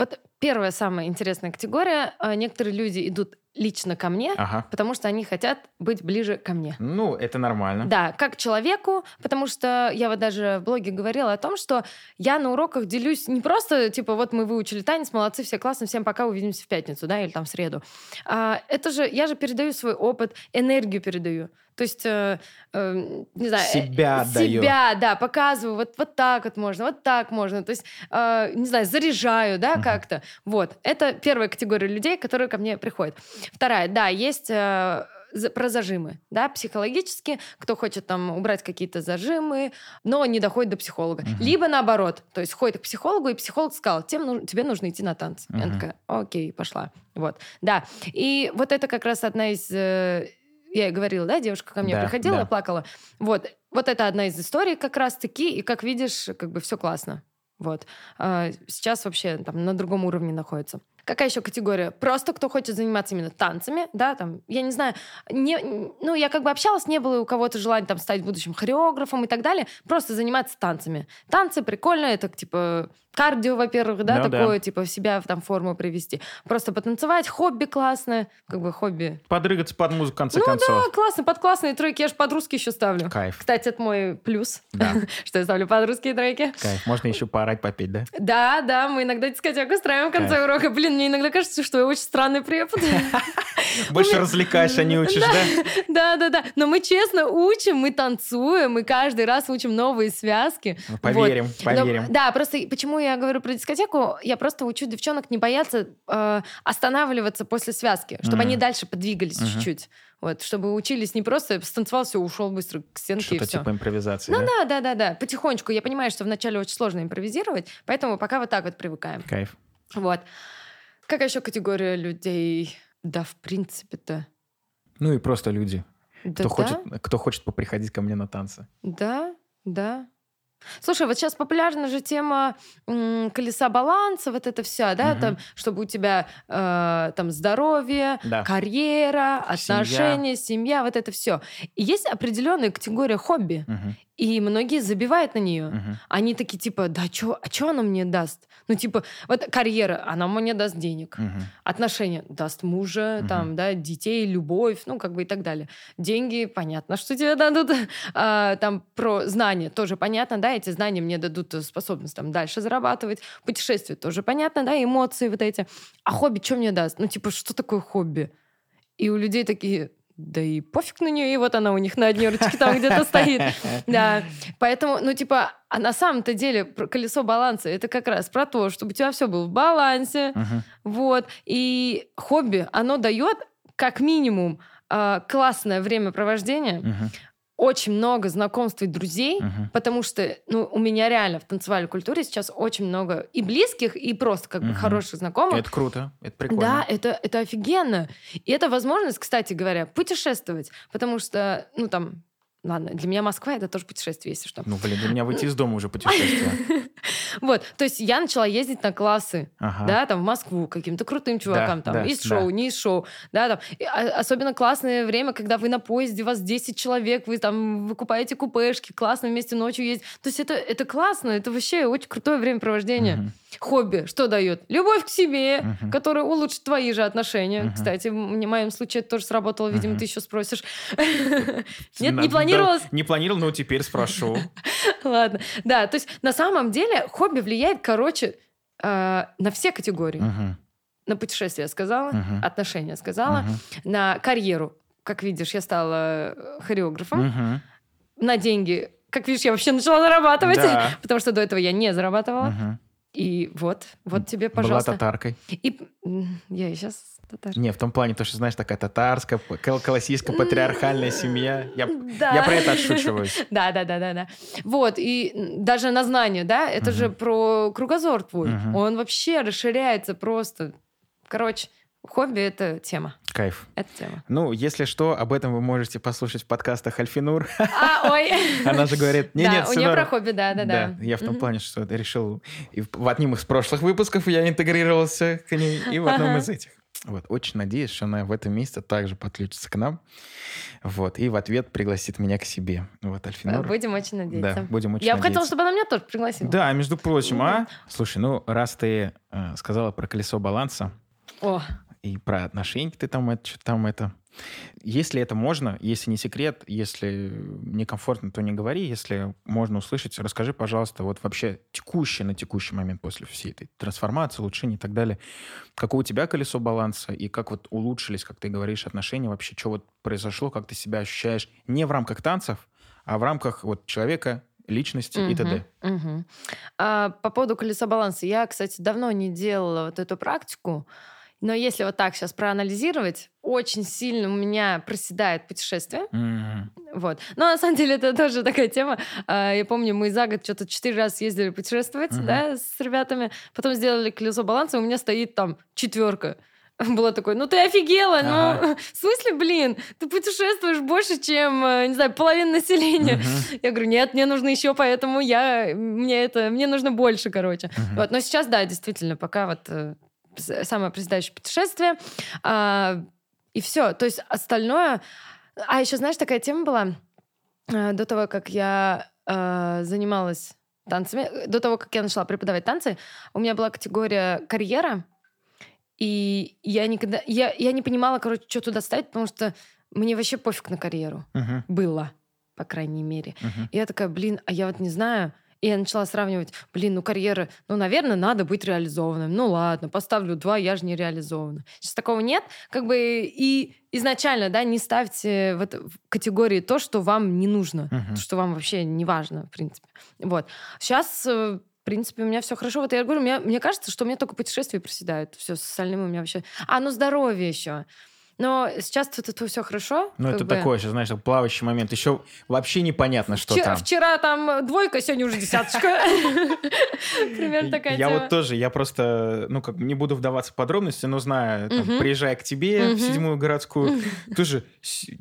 Вот первая самая интересная категория. а, Некоторые люди идут лично ко мне, Ага. потому что они хотят быть ближе ко мне. Ну, это нормально. Да, как человеку, потому что я вот даже в блоге говорила о том, что я на уроках делюсь не просто, типа, вот мы выучили танец, молодцы, все классно, всем пока, увидимся в пятницу, да, или там в среду. А, это же, я же передаю свой опыт, энергию передаю. То есть, э, э, не знаю... э, Себя даёшь. Себя, да, показываю, вот, вот так вот можно, вот так можно. То есть, э, не знаю, заряжаю, да, Мгм. как-то. Вот, это первая категория людей, которые ко мне приходят. Вторая, да, есть э, про зажимы, да, психологически, кто хочет там убрать какие-то зажимы, но не доходит до психолога. Мгм. Либо наоборот, то есть ходит к психологу, и психолог сказал, Тем ну- тебе нужно идти на танцы. Она Мгм. такая, окей, пошла. Вот, да. И вот это как раз одна из... э, я и говорила, да, девушка ко мне Да, приходила, да. плакала. Вот, вот это одна из историй как раз-таки, и как видишь, как бы все классно. Вот. А, Сейчас вообще там на другом уровне находится. Какая еще категория? Просто кто хочет заниматься именно танцами, да, там, я не знаю, не, ну, я как бы общалась, не было у кого-то желания там стать будущим хореографом и так далее, просто заниматься танцами. Танцы прикольно, это типа кардио, во-первых, да, Ну да. такое, типа, в себя в там форму привести. Просто потанцевать, хобби классное, как бы хобби. Подрыгаться под музыку, в конце Ну концов. Да, классно, под классные треки, я же под русский еще ставлю. Кайф. Кстати, это мой плюс, Да. что я ставлю под русские треки. Кайф. Можно еще поорать, попеть, да? Да, да, мы иногда дискотеку устраиваем в конце Кайф. урока. Блин, мне иногда кажется, что я очень странный препод. Больше развлекаешься, а не учишь, да? Да, да, да. Но мы честно учим, мы танцуем, мы каждый раз учим новые связки. Ну, Поверим, поверим. Да, просто почему я говорю про дискотеку, я просто учу девчонок не бояться э, останавливаться после связки, чтобы Мгм. они дальше подвигались Мгм. чуть-чуть. Вот, чтобы учились не просто станцевал, все, ушел быстро к стенке и Что-то все. типа импровизации, Ну да? да, да, да, да. Потихонечку. Я понимаю, что вначале очень сложно импровизировать, поэтому пока вот так вот привыкаем. Кайф. Вот. Какая еще категория людей? Да, в принципе-то. Ну и просто люди. Да, Кто да, хочет, кто хочет поприходить ко мне на танцы. да, да. Слушай, вот сейчас популярна же тема м, колеса баланса, вот это вся, да, Мгм. там, чтобы у тебя э, там здоровье, Да. карьера, Семья. отношения, семья, вот это все. И есть определенная категория хобби, Мгм, и многие забивают на нее. мгм. Они такие типа, да, чё, а что она мне даст? Ну типа, вот карьера, она мне даст денег. Мгм. Отношения даст мужа, Мгм. там, да, детей, любовь, ну, как бы и так далее. Деньги, понятно, что тебе дадут. А, там про знания тоже понятно, да, эти знания мне дадут э, способность там дальше зарабатывать. Путешествия тоже понятно, да, эмоции вот эти. А хобби что мне даст? Ну, типа, что такое хобби? И у людей такие, да и пофиг на нее, и вот она у них на одной ручке там где-то стоит. Да, поэтому, ну, типа, а на самом-то деле колесо баланса это как раз про то, чтобы у тебя все было в балансе, вот. И хобби, оно дает как минимум а, классное времяпровождение. Очень много знакомств и друзей, Мгм. потому что ну, у меня реально в танцевальной культуре сейчас очень много и близких, и просто как бы Мгм. хороших знакомых. Это круто, это прикольно. Да, это, это офигенно. И это возможность, кстати говоря, путешествовать. Потому что, ну там, ладно, для меня Москва это тоже путешествие, если что. Ну, блин, для меня выйти из дома уже путешествие. Вот, то есть я начала ездить на классы, Ага. да, там в Москву каким-то крутым чувакам, там да, из да. шоу, не из шоу, да, там. И а- особенно классное время, когда вы на поезде, вас 10 человек, вы там выкупаете купешки, классно вместе ночью ездить. То есть это, это классно, это вообще очень крутое времяпровождение. Мгм. Хобби что дает? Любовь к себе, Мгм. которая улучшит твои же отношения. Мгм. Кстати, в моем случае это тоже сработало, видимо, Мгм. ты еще спросишь. Нет, не планировалось? Не планировал, но теперь спрошу. Ладно. Да, то есть на самом деле хобби влияет, короче, э, на все категории. На путешествия сказала, отношения сказала, на карьеру. Как видишь, я стала э, хореографом. На деньги, как видишь, я вообще начала зарабатывать, Да. потому что до этого я не зарабатывала. И вот, вот тебе, Была пожалуйста. татаркой. И я и сейчас татар. Не, в том плане, то, что, знаешь, такая татарская, п- кол- классическая патриархальная семья. Я, Да. я про это отшучиваюсь. Да, да, да, да, да. Вот, и даже на знание, да, это Мгм. же про кругозор твой. Мгм. Он вообще расширяется просто. Короче, хобби — это тема. Кайф. Это тема. Ну, если что, об этом вы можете послушать в подкастах Альфинур. А, ой. Она же говорит, не, Да, нет, у нее норм». про хобби, да, да, да. Я в том плане, что решил... И в, одном из прошлых выпусков я интегрировался к ней, и в одном из этих. Вот, очень надеюсь, что она в этом месяце также подключится к нам. Вот, и в ответ пригласит меня к себе. Вот, Альфинур. Будем очень надеяться. Да, будем очень Я бы хотела, чтобы она меня тоже пригласила. Да, между прочим, а? Слушай, ну, раз ты э, сказала про колесо баланса О, и про отношения ты там это, что-то там это... Если это можно, если не секрет, если некомфортно, то не говори. Если можно услышать, расскажи, пожалуйста, вот вообще текущий на текущий момент после всей этой трансформации, улучшения и так далее, какое у тебя колесо баланса и как вот улучшились, как ты говоришь, отношения вообще, что вот произошло, как ты себя ощущаешь не в рамках танцев, а в рамках вот человека, личности и т.д. Мгм. А, по поводу колеса баланса. Я, кстати, давно не делала вот эту практику, но если вот так сейчас проанализировать, очень сильно у меня проседает путешествие. Мгм. Вот. Но на самом деле это тоже такая тема. А, Я помню, мы за год что-то четыре раза съездили путешествовать, Мгм. да, с ребятами. Потом сделали колесо баланса, и у меня стоит там четверка. Было такое, ну ты офигела, Ага. ну в смысле, блин, ты путешествуешь больше, чем, э, не знаю, половина населения. Мгм. Я говорю, нет, мне нужно еще, поэтому я, мне это, мне нужно больше, короче. Мгм. Вот, но сейчас, да, действительно, пока вот э, самое предстоящее путешествие. а, и все. То есть остальное... А еще, знаешь, такая тема была э, до того, как я э, занималась танцами. До того, как я начала преподавать танцы, у меня была категория карьера, и я никогда... Я, я не понимала, короче, что туда ставить, потому что мне вообще пофиг на карьеру. Мгм, Было, по крайней мере. мгм. И я такая, блин, а я вот не знаю. И я начала сравнивать, блин, ну карьера, ну, наверное, надо быть реализованным. Ну ладно, поставлю два, я же не реализована. Сейчас такого нет. Как бы и изначально, да, не ставьте в, это- в категории то, что вам не нужно, Мгм. что вам вообще не важно, в принципе. Вот. Сейчас, э, в принципе, у меня все хорошо. Вот я говорю, мне, мне кажется, что у меня только путешествия проседают. Все, с остальным у меня вообще... А, ну здоровье еще. Но сейчас тут это все хорошо. Ну, это бы. такой еще, знаешь, плавающий момент. Еще вообще непонятно, что Вчера, там. вчера там двойка, сегодня уже десяточка. Примерно такая Я вот тоже, я просто, ну, как не буду вдаваться в подробности, но знаю, приезжая к тебе в седьмую городскую, тоже ч-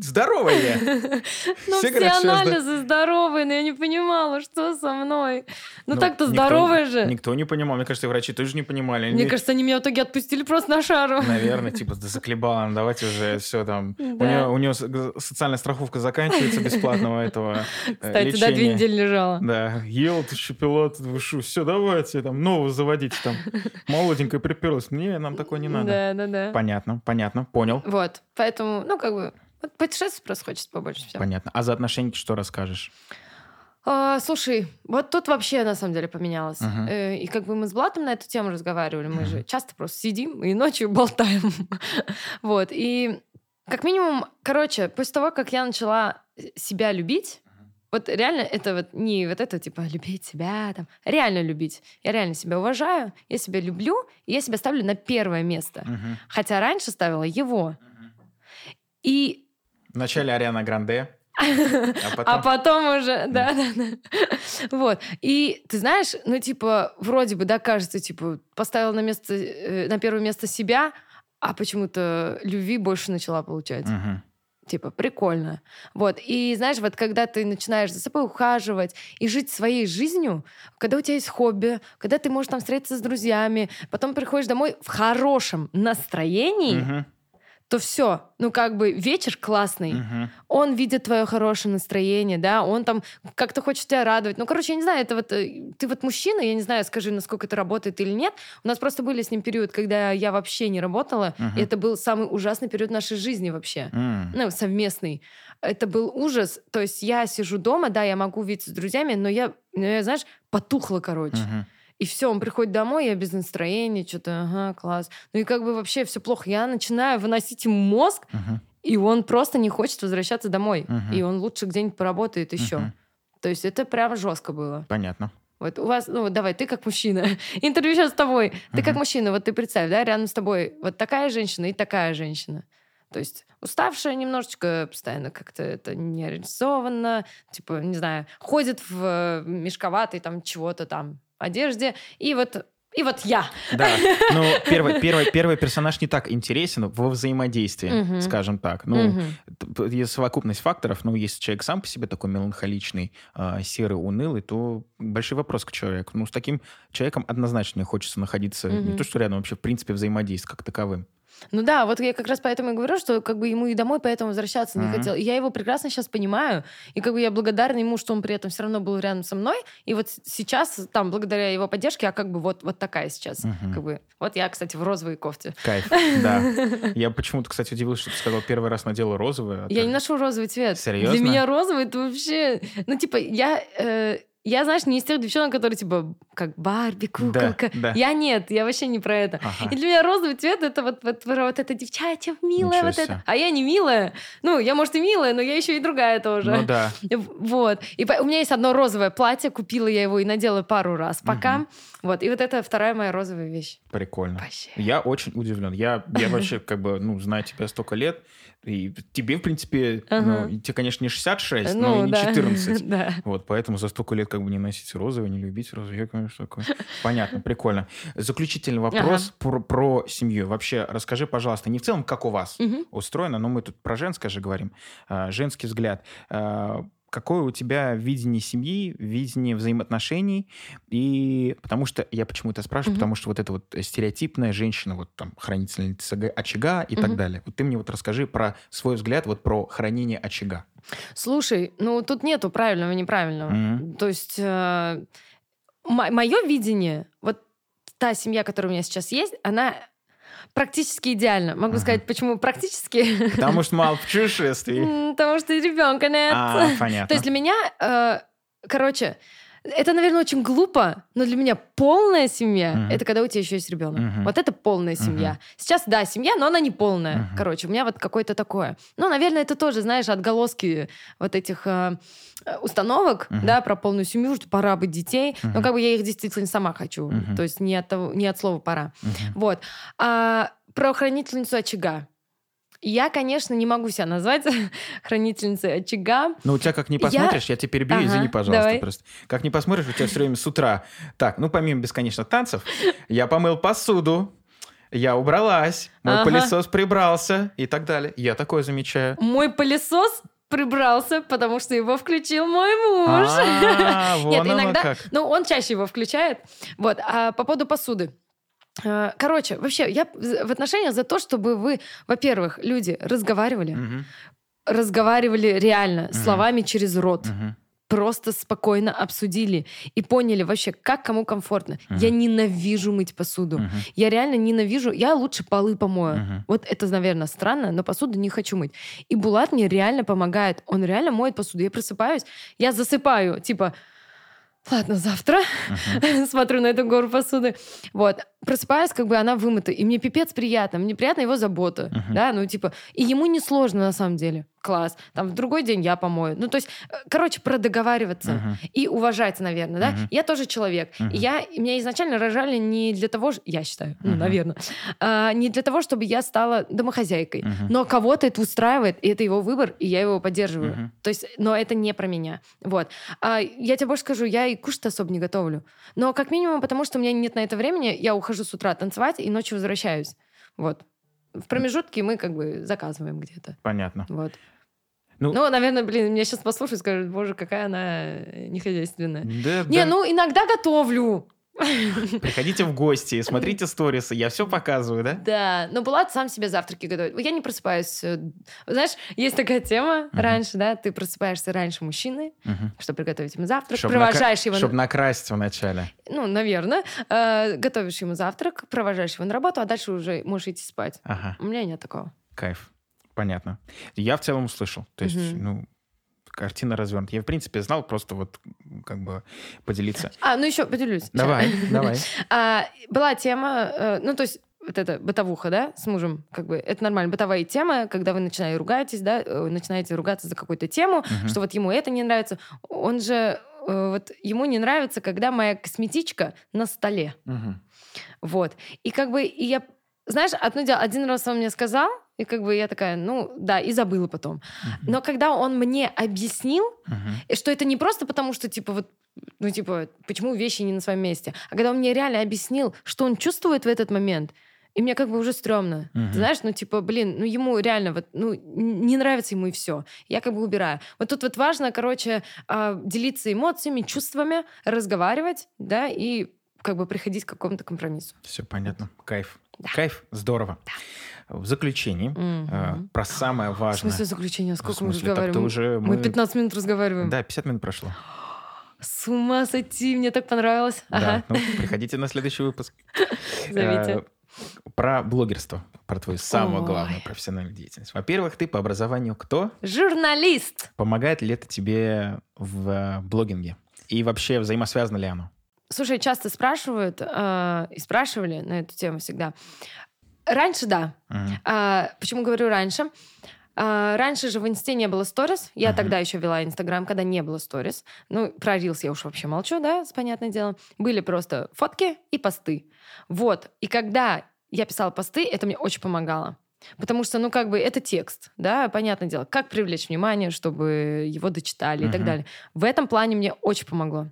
здоровая я. Ну, Все анализы здоровые, но я не понимала, что со мной. Ну, Ну, так-то здоровая же. Никто не понимал. Мне кажется, врачи тоже не понимали. Мне кажется, они меня в итоге отпустили просто на шару. Наверное, типа, да заколебала, ну, давайте уже все там. У Да. нее, у нее с- г- социальная страховка заканчивается бесплатного этого э, Кстати, да, две лечения. недели лежала. Да, ел ты шоколад, вы шо, все, давайте, там, нового заводите, там, молоденькая приперлась. Не, нам такое не надо. Да, да, да. Понятно, понятно, понял, Вот, поэтому, ну, как бы, вот путешествий просто хочется побольше всего. понятно. А за отношения что расскажешь? А, слушай, вот тут вообще на самом деле поменялось. Э, И как бы мы с Блатом на эту тему разговаривали. Мы Мгм. же часто просто сидим и ночью болтаем. Вот. И как минимум, короче, после того, как я начала себя любить, вот реально это вот не вот это типа любить себя, там, реально любить. Я реально себя уважаю, я себя люблю, и я себя ставлю на первое место. Мгм. Хотя раньше ставила его. И Вначале Ариана Гранде, а а потом... уже, да, да, да. Вот. И ты знаешь, ну, типа, вроде бы, да, кажется, типа, поставила на место, э, на первое место себя, а почему-то любви больше начала получать. Типа, прикольно. Вот. И знаешь, вот когда ты начинаешь за собой ухаживать и жить своей жизнью, когда у тебя есть хобби, когда ты можешь там встретиться с друзьями, потом приходишь домой в хорошем настроении, Мгм. То все. Ну, как бы вечер классный Мгм. он видит твое хорошее настроение, да, он там как-то хочет тебя радовать. Ну, короче, я не знаю, это вот э, ты вот мужчина, я не знаю, скажи, насколько это работает или нет. У нас просто были с ним период, когда я вообще не работала, Мгм. и это был самый ужасный период нашей жизни вообще. М. Ну, совместный. Это был ужас. То есть я сижу дома, да, я могу видеться с друзьями, но я, ну, я знаешь, потухла, короче. Мгм. И все, он приходит домой, я без настроения, что-то, ага, класс. Ну и как бы вообще все плохо. Я начинаю выносить ему мозг, Мгм. и он просто не хочет возвращаться домой. Мгм. И он лучше где-нибудь поработает еще. Мгм. То есть это прям жестко было. Понятно. Вот у вас, ну вот давай, ты как мужчина. Интервью сейчас с тобой. Ты как Мгм. мужчина, вот ты представь, да, рядом с тобой вот такая женщина и такая женщина. То есть уставшая немножечко, постоянно как-то это нереализованно, типа, не знаю, ходит в э, мешковатой там чего-то там одежде, и вот, и вот я. Да, ну, первый, первый, первый персонаж не так интересен во взаимодействии, Мгм. скажем так. Ну, т- есть совокупность факторов. Ну, если человек сам по себе такой меланхоличный, а, серый, унылый, то большой вопрос к человеку. Ну, с таким человеком однозначно не хочется находиться не Мгм. то, что рядом, вообще, в принципе, взаимодействовать как таковым. Ну да, вот я как раз поэтому и говорю, что как бы ему и домой поэтому возвращаться не Мгм. хотел. И я его прекрасно сейчас понимаю, и как бы я благодарна ему, что он при этом все равно был рядом со мной. И вот сейчас, там, благодаря его поддержке, я как бы вот, вот такая сейчас. Мгм. Как бы, вот я, кстати, в розовой кофте. Кайф, да. Я почему-то, кстати, удивился, что ты сказал, первый раз надела розовое. а Я не ношу розовый цвет. Серьезно? Для меня розовый это вообще... Ну, типа, я... я, знаешь, не из тех девчонок, которые, типа, как Барби, куколка. да. Я нет, я вообще не про это. Ага. И для меня розовый цвет это вот, вот, вот это девчачья, милая, Ничего вот себе. это. А я не милая. Ну, я, может, и милая, но я еще и другая тоже. Ну да. Вот. И у меня есть одно розовое платье, купила я его и надела пару раз пока. Мгм. Вот. И вот это вторая моя розовая вещь. Прикольно. Вообще. Я очень удивлен. Я, я вообще, как бы, ну, знаю тебя столько лет, и тебе, в принципе, Ага. ну, тебе, конечно, не 66, но и не да. 14. да. Вот, поэтому за столько лет как бы не носить розовый, не любить розовый. Я, конечно, такой. Понятно, прикольно. Заключительный вопрос про, про семью. Вообще, расскажи, пожалуйста, не в целом, как у вас Мгм. устроено, но мы тут про женское же говорим, а, женский взгляд. Какое у тебя видение семьи, видение взаимоотношений? И потому что я почему это спрашиваю, Мгм. потому что вот эта вот стереотипная женщина, вот там хранительница очага и так Мгм. далее. Вот ты мне вот расскажи про свой взгляд вот про хранение очага. Слушай, ну тут нету правильного и неправильного. Мгм. То есть мое видение, вот та семья, которая у меня сейчас есть, она практически идеальна. Могу Мгм. сказать, почему практически? Потому что мало путешествий. Потому что ребенка нет. А, понятно. То есть для меня, э, короче, это, наверное, очень глупо, но для меня полная семья Мгм. это когда у тебя еще есть ребенок. Мгм. Вот это полная семья. Сейчас, да, семья, но она не полная. Мгм. Короче, у меня вот какое-то такое. Ну, наверное, это тоже, знаешь, отголоски вот этих э, установок, Мгм. да, про полную семью, что пора быть детей. Но Мгм. как бы я их действительно сама хочу. Мгм. То есть не от, того, не от слова пора. Мгм. Вот. А про хранительницу очага. Я, конечно, не могу себя назвать хранительницей очага. Ну, у тебя как не Я- посмотришь, я, тебя перебью, Ага, извини, пожалуйста, давай. просто. Как не посмотришь, у тебя все время с утра. Так, ну, помимо бесконечных танцев, я помыл посуду, я убралась, мой Ага. пылесос прибрался и так далее. Я такое замечаю. Мой пылесос прибрался, потому что его включил мой муж. А, Нет, иногда, ну, он чаще его включает. Вот, а по поводу посуды. Э, Короче, вообще, я в отношениях за то, чтобы вы, во-первых, люди разговаривали, Мгм, разговаривали реально, Мгм. словами через рот, мгм. просто спокойно обсудили и поняли вообще, как кому комфортно. Мгм. Я ненавижу мыть посуду. Мгм. Я реально ненавижу. Я лучше полы помою. Мгм. Вот это, наверное, странно, но посуду не хочу мыть. И Булат мне реально помогает. Он реально моет посуду. Я просыпаюсь, я засыпаю, типа, ладно, завтра смотрю на эту гору посуды. Вот. Просыпаюсь, как бы она вымыта. И мне пипец приятно. Мне приятна его забота. Мгм. Да, ну типа... И ему не сложно на самом деле. Класс. Там в другой день я помою. Ну то есть, э, короче, продоговариваться. Мгм. И уважать, наверное, да? Мгм. Я тоже человек. И я, меня изначально рожали не для того, я считаю, ну, Мгм. наверное, а, не для того, чтобы я стала домохозяйкой. Мгм. Но кого-то это устраивает, и это его выбор, и я его поддерживаю. Мгм. То есть, но это не про меня. Вот. А, я тебе больше скажу, я и кушать особо не готовлю. Но как минимум, потому что у меня нет на это времени, я ухожу с утра танцевать и ночью возвращаюсь. Вот. В промежутке мы как бы заказываем где-то. Понятно. Вот. Ну- Ну, наверное, блин, меня сейчас послушают, скажут, боже, какая она э, нехозяйственная. Да, Не, да. ну иногда готовлю. Приходите в гости, смотрите сторисы, я все показываю, да? Да, но Булат сам себе завтраки готовит. Я не просыпаюсь. э, Знаешь, есть такая тема Мгм. раньше, да, ты просыпаешься раньше мужчины, Мгм. чтобы приготовить ему завтрак, Чтоб провожаешь нака- его, чтоб на... накраситься вначале. ну, наверное, э, готовишь ему завтрак, провожаешь его на работу, а дальше уже можешь идти спать. Ага, У меня нет такого. кайф. Понятно. Я в целом услышал. То есть, Мгм. ну, картина развернута. Я, в принципе, знал, просто вот как бы поделиться. А, ну еще поделюсь. Давай, давай. А, была тема, э, ну, то есть вот эта бытовуха, да, с мужем, как бы, это нормально, бытовая тема, когда вы начинаете ругаетесь, да, э, начинаете ругаться за какую-то тему, Мгм. что вот ему это не нравится. Он же, э, вот ему не нравится, когда моя косметичка на столе. Мгм. Вот. И как бы, и я, знаешь, одно дело, один раз он мне сказал, и как бы я такая, ну, да, и забыла потом. Мгм. Но когда он мне объяснил, и что это не просто потому, что, типа, вот, ну, типа, почему вещи не на своем месте, а когда он мне реально объяснил, что он чувствует в этот момент, и мне как бы уже стрёмно. Мгм. Ты знаешь, ну, типа, блин, ну, ему реально вот, ну, не нравится ему и все. Я как бы убираю. Вот тут вот важно, короче, а, делиться эмоциями, чувствами, разговаривать, да, и как бы приходить к какому-то компромиссу. Все понятно. Кайф. Да. Кайф. Здорово. В заключении Мгм. э, про самое В важное. смысле заключения? В Сколько мы смысле, ты разговариваем? уже... Мы 15 минут разговариваем. Да, 50 минут прошло. С ума сойти, мне так понравилось. Ага, Да, ну, приходите на следующий выпуск. зовите. Э, Про блогерство, про твою самую Ой. главную профессиональную деятельность. Во-первых, ты по образованию кто? Журналист. Помогает ли это тебе в э, блогинге? И вообще взаимосвязано ли оно? Слушай, часто спрашивают, э, и спрашивали на эту тему всегда. Раньше да. А, почему говорю раньше? А, раньше же в Инсте не было сторис. Я тогда еще вела Инстаграм, когда не было сторис. Ну, про Рилс я уж вообще молчу, да, с понятное дело. Были просто фотки и посты. Вот. И когда я писала посты, это мне очень помогало. Потому что, ну, как бы, это текст, да, понятное дело. Как привлечь внимание, чтобы его дочитали и так далее. В этом плане мне очень помогло.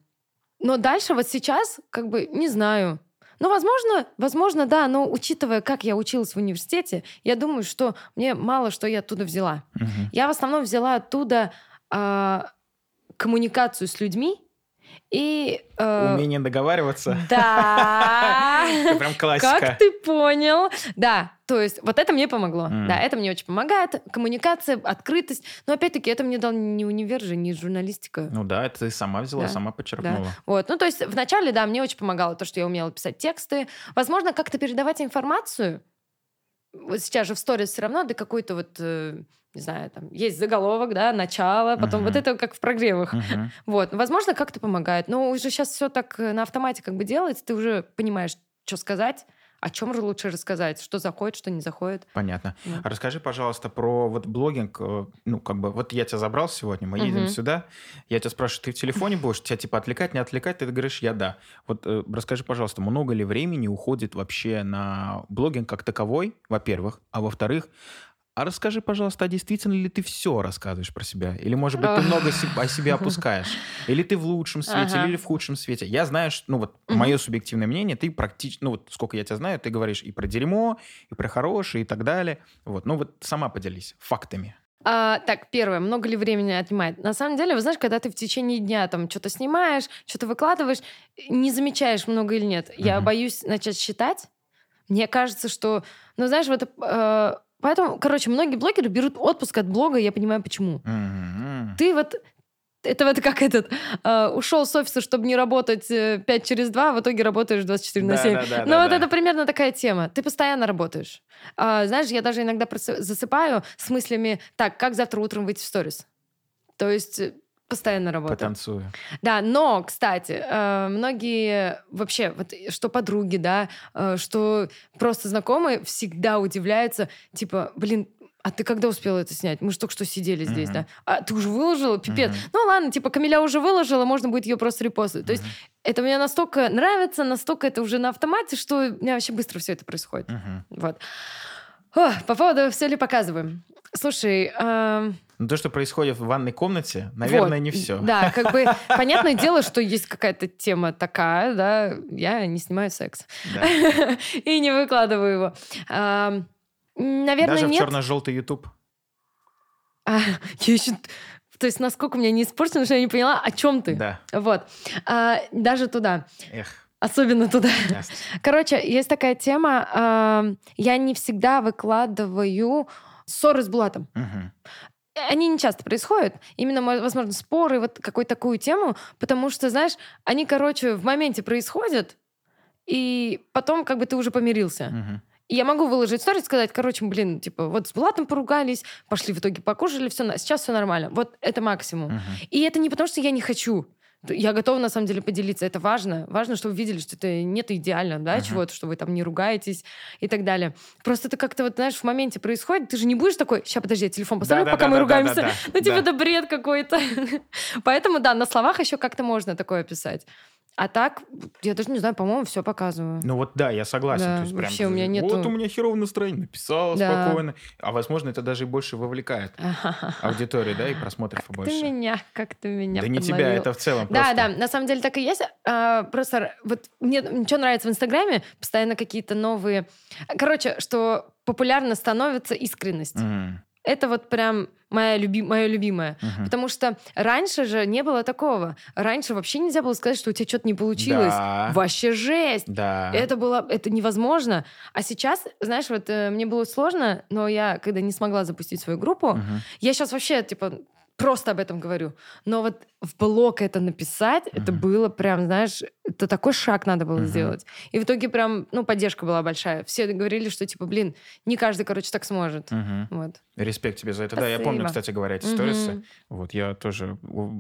Но дальше, вот сейчас, как бы, не знаю. Ну, возможно, возможно, да, но учитывая, как я училась в университете, я думаю, что мне мало что я оттуда взяла. Мгм. Я в основном взяла оттуда а, коммуникацию с людьми и... э, Умение договариваться. Да. Это прям классика. Как ты понял? Да, то есть вот это мне помогло. М. Да, это мне очень помогает. Коммуникация, открытость. Но опять-таки это мне дал не универ же, не журналистика. Ну да, это ты сама взяла, Да, сама подчеркнула. Вот, ну то есть вначале, да, мне очень помогало то, что я умела писать тексты. Возможно, как-то передавать информацию. Вот сейчас же в сторис все равно до какой-то вот, э, не знаю, там есть заголовок, да, начало, потом Мгм. вот это как в прогревах. Мгм. Вот, возможно, как-то помогает. Но уже сейчас все так э, на автомате как бы делается, ты уже понимаешь, что сказать, о чем же лучше рассказать, что заходит, что не заходит. Понятно. Да. А расскажи, пожалуйста, про вот блогинг. э, Ну, как бы, вот я тебя забрал сегодня, мы едем Мгм. сюда. Я тебя спрашиваю, ты в телефоне будешь? Тебя типа отвлекать, не отвлекать? Ты говоришь, я да. Вот э, расскажи, пожалуйста, много ли времени уходит вообще на блогинг как таковой, во-первых, а во-вторых, а расскажи, пожалуйста, а действительно ли ты все рассказываешь про себя? Или, может быть, ты много о себе опускаешь? Или ты в лучшем свете, Ага. или в худшем свете? Я знаю, что, ну вот, мое субъективное мнение, ты практически, ну вот, сколько я тебя знаю, ты говоришь и про дерьмо, и про хорошее, и так далее. Вот, ну вот сама поделись фактами. А, так, первое, много ли времени отнимает? На самом деле, вы знаешь, когда ты в течение дня там что-то снимаешь, что-то выкладываешь, не замечаешь, много или нет. Я боюсь начать считать. Мне кажется, что, ну знаешь, вот э, поэтому, короче, многие блогеры берут отпуск от блога, я понимаю, почему. Мгм. Ты вот это вот как этот э, ушел с офиса, чтобы не работать э, 5 через 2, а в итоге работаешь 24 на Да, 7. да, да, ну, да, вот да. это примерно такая тема. Ты постоянно работаешь. А, знаешь, я даже иногда засыпаю с мыслями, так, как завтра утром выйти в сторис? То есть э, постоянно работаю. Потанцую. Да, но, кстати, э, многие вообще, вот э, что подруги, да, э, что просто знакомые всегда удивляются, типа, блин, а ты когда успела это снять? Мы же только что сидели здесь, Мгм. да? А ты уже выложила? Пипец. Мгм. Ну ладно, типа, Камиля уже выложила, можно будет ее просто репостить. То есть это мне настолько нравится, настолько это уже на автомате, что у меня вообще быстро все это происходит. Мгм. Вот. О, по поводу все ли показываем. Слушай, эм, Ну, то, что происходит в ванной комнате, наверное, вот, не все. Да, как бы понятное дело, что есть какая-то тема такая, да, я не снимаю секс и не выкладываю его. Ам, Наверное, Даже в нет. черно-желтый YouTube. А, я еще... То есть насколько меня не испорчено, что я не поняла, о чем ты. Да. Вот. А, даже туда. Эх, Особенно туда. ясно. Короче, есть такая тема. ам, Я не всегда выкладываю ссоры с Булатом. Мгм. Они не часто происходят. Именно, мо- возможно, споры, вот какую-то такую тему, потому что, знаешь, они, короче, в моменте происходят, и потом как бы ты уже помирился. Мгм. И я могу выложить сторис, сказать, короче, блин, типа, вот с Булатом поругались, пошли в итоге покушали, все, сейчас все нормально. Вот это максимум. Мгм. И это не потому, что я не хочу. Я готова, на самом деле, поделиться. Это важно. Важно, чтобы вы видели, что это нет идеально, да, Мгм. чего-то, что вы там не ругаетесь и так далее. Просто это как-то, вот, знаешь, в моменте происходит, ты же не будешь такой, сейчас, подожди, я телефон поставлю, пока мы ругаемся. Да-да-да-да-да. Ну, типа, Да. это бред какой-то. Поэтому, да, на словах еще как-то можно такое писать. А так, я даже не знаю, по-моему, все показываю. Ну вот да, я согласен. Да, То есть прям, вообще у меня нету- Вот у меня херовое настроение, написала Да. спокойно. А возможно, это даже и больше вывлекает аудиторию, да, и просмотров Как больше. ты меня, как ты меня Да не тебя, это в целом Да, просто. да, на самом деле так и есть. А, просто вот мне что нравится в Инстаграме, постоянно какие-то новые... Короче, что популярно становится искренность. Мгм. Это вот прям моя люби... мое любимое. Мгм. Потому что раньше же не было такого. Раньше вообще нельзя было сказать, что у тебя что-то не получилось. Да. Вообще жесть. Да. Это было, это невозможно. А сейчас, знаешь, вот э, мне было сложно, но я, когда не смогла запустить свою группу, Мгм. я сейчас вообще, типа, просто об этом говорю. Но вот в блог это написать, это Мгм. было прям, знаешь, это такой шаг надо было Мгм. сделать. И в итоге прям, ну, поддержка была большая. Все говорили, что, типа, блин, не каждый, короче, так сможет. Мгм. Вот. Респект тебе за это. Да, я помню, Спасибо. кстати говоря, эти сторисы. Мгм. Вот я тоже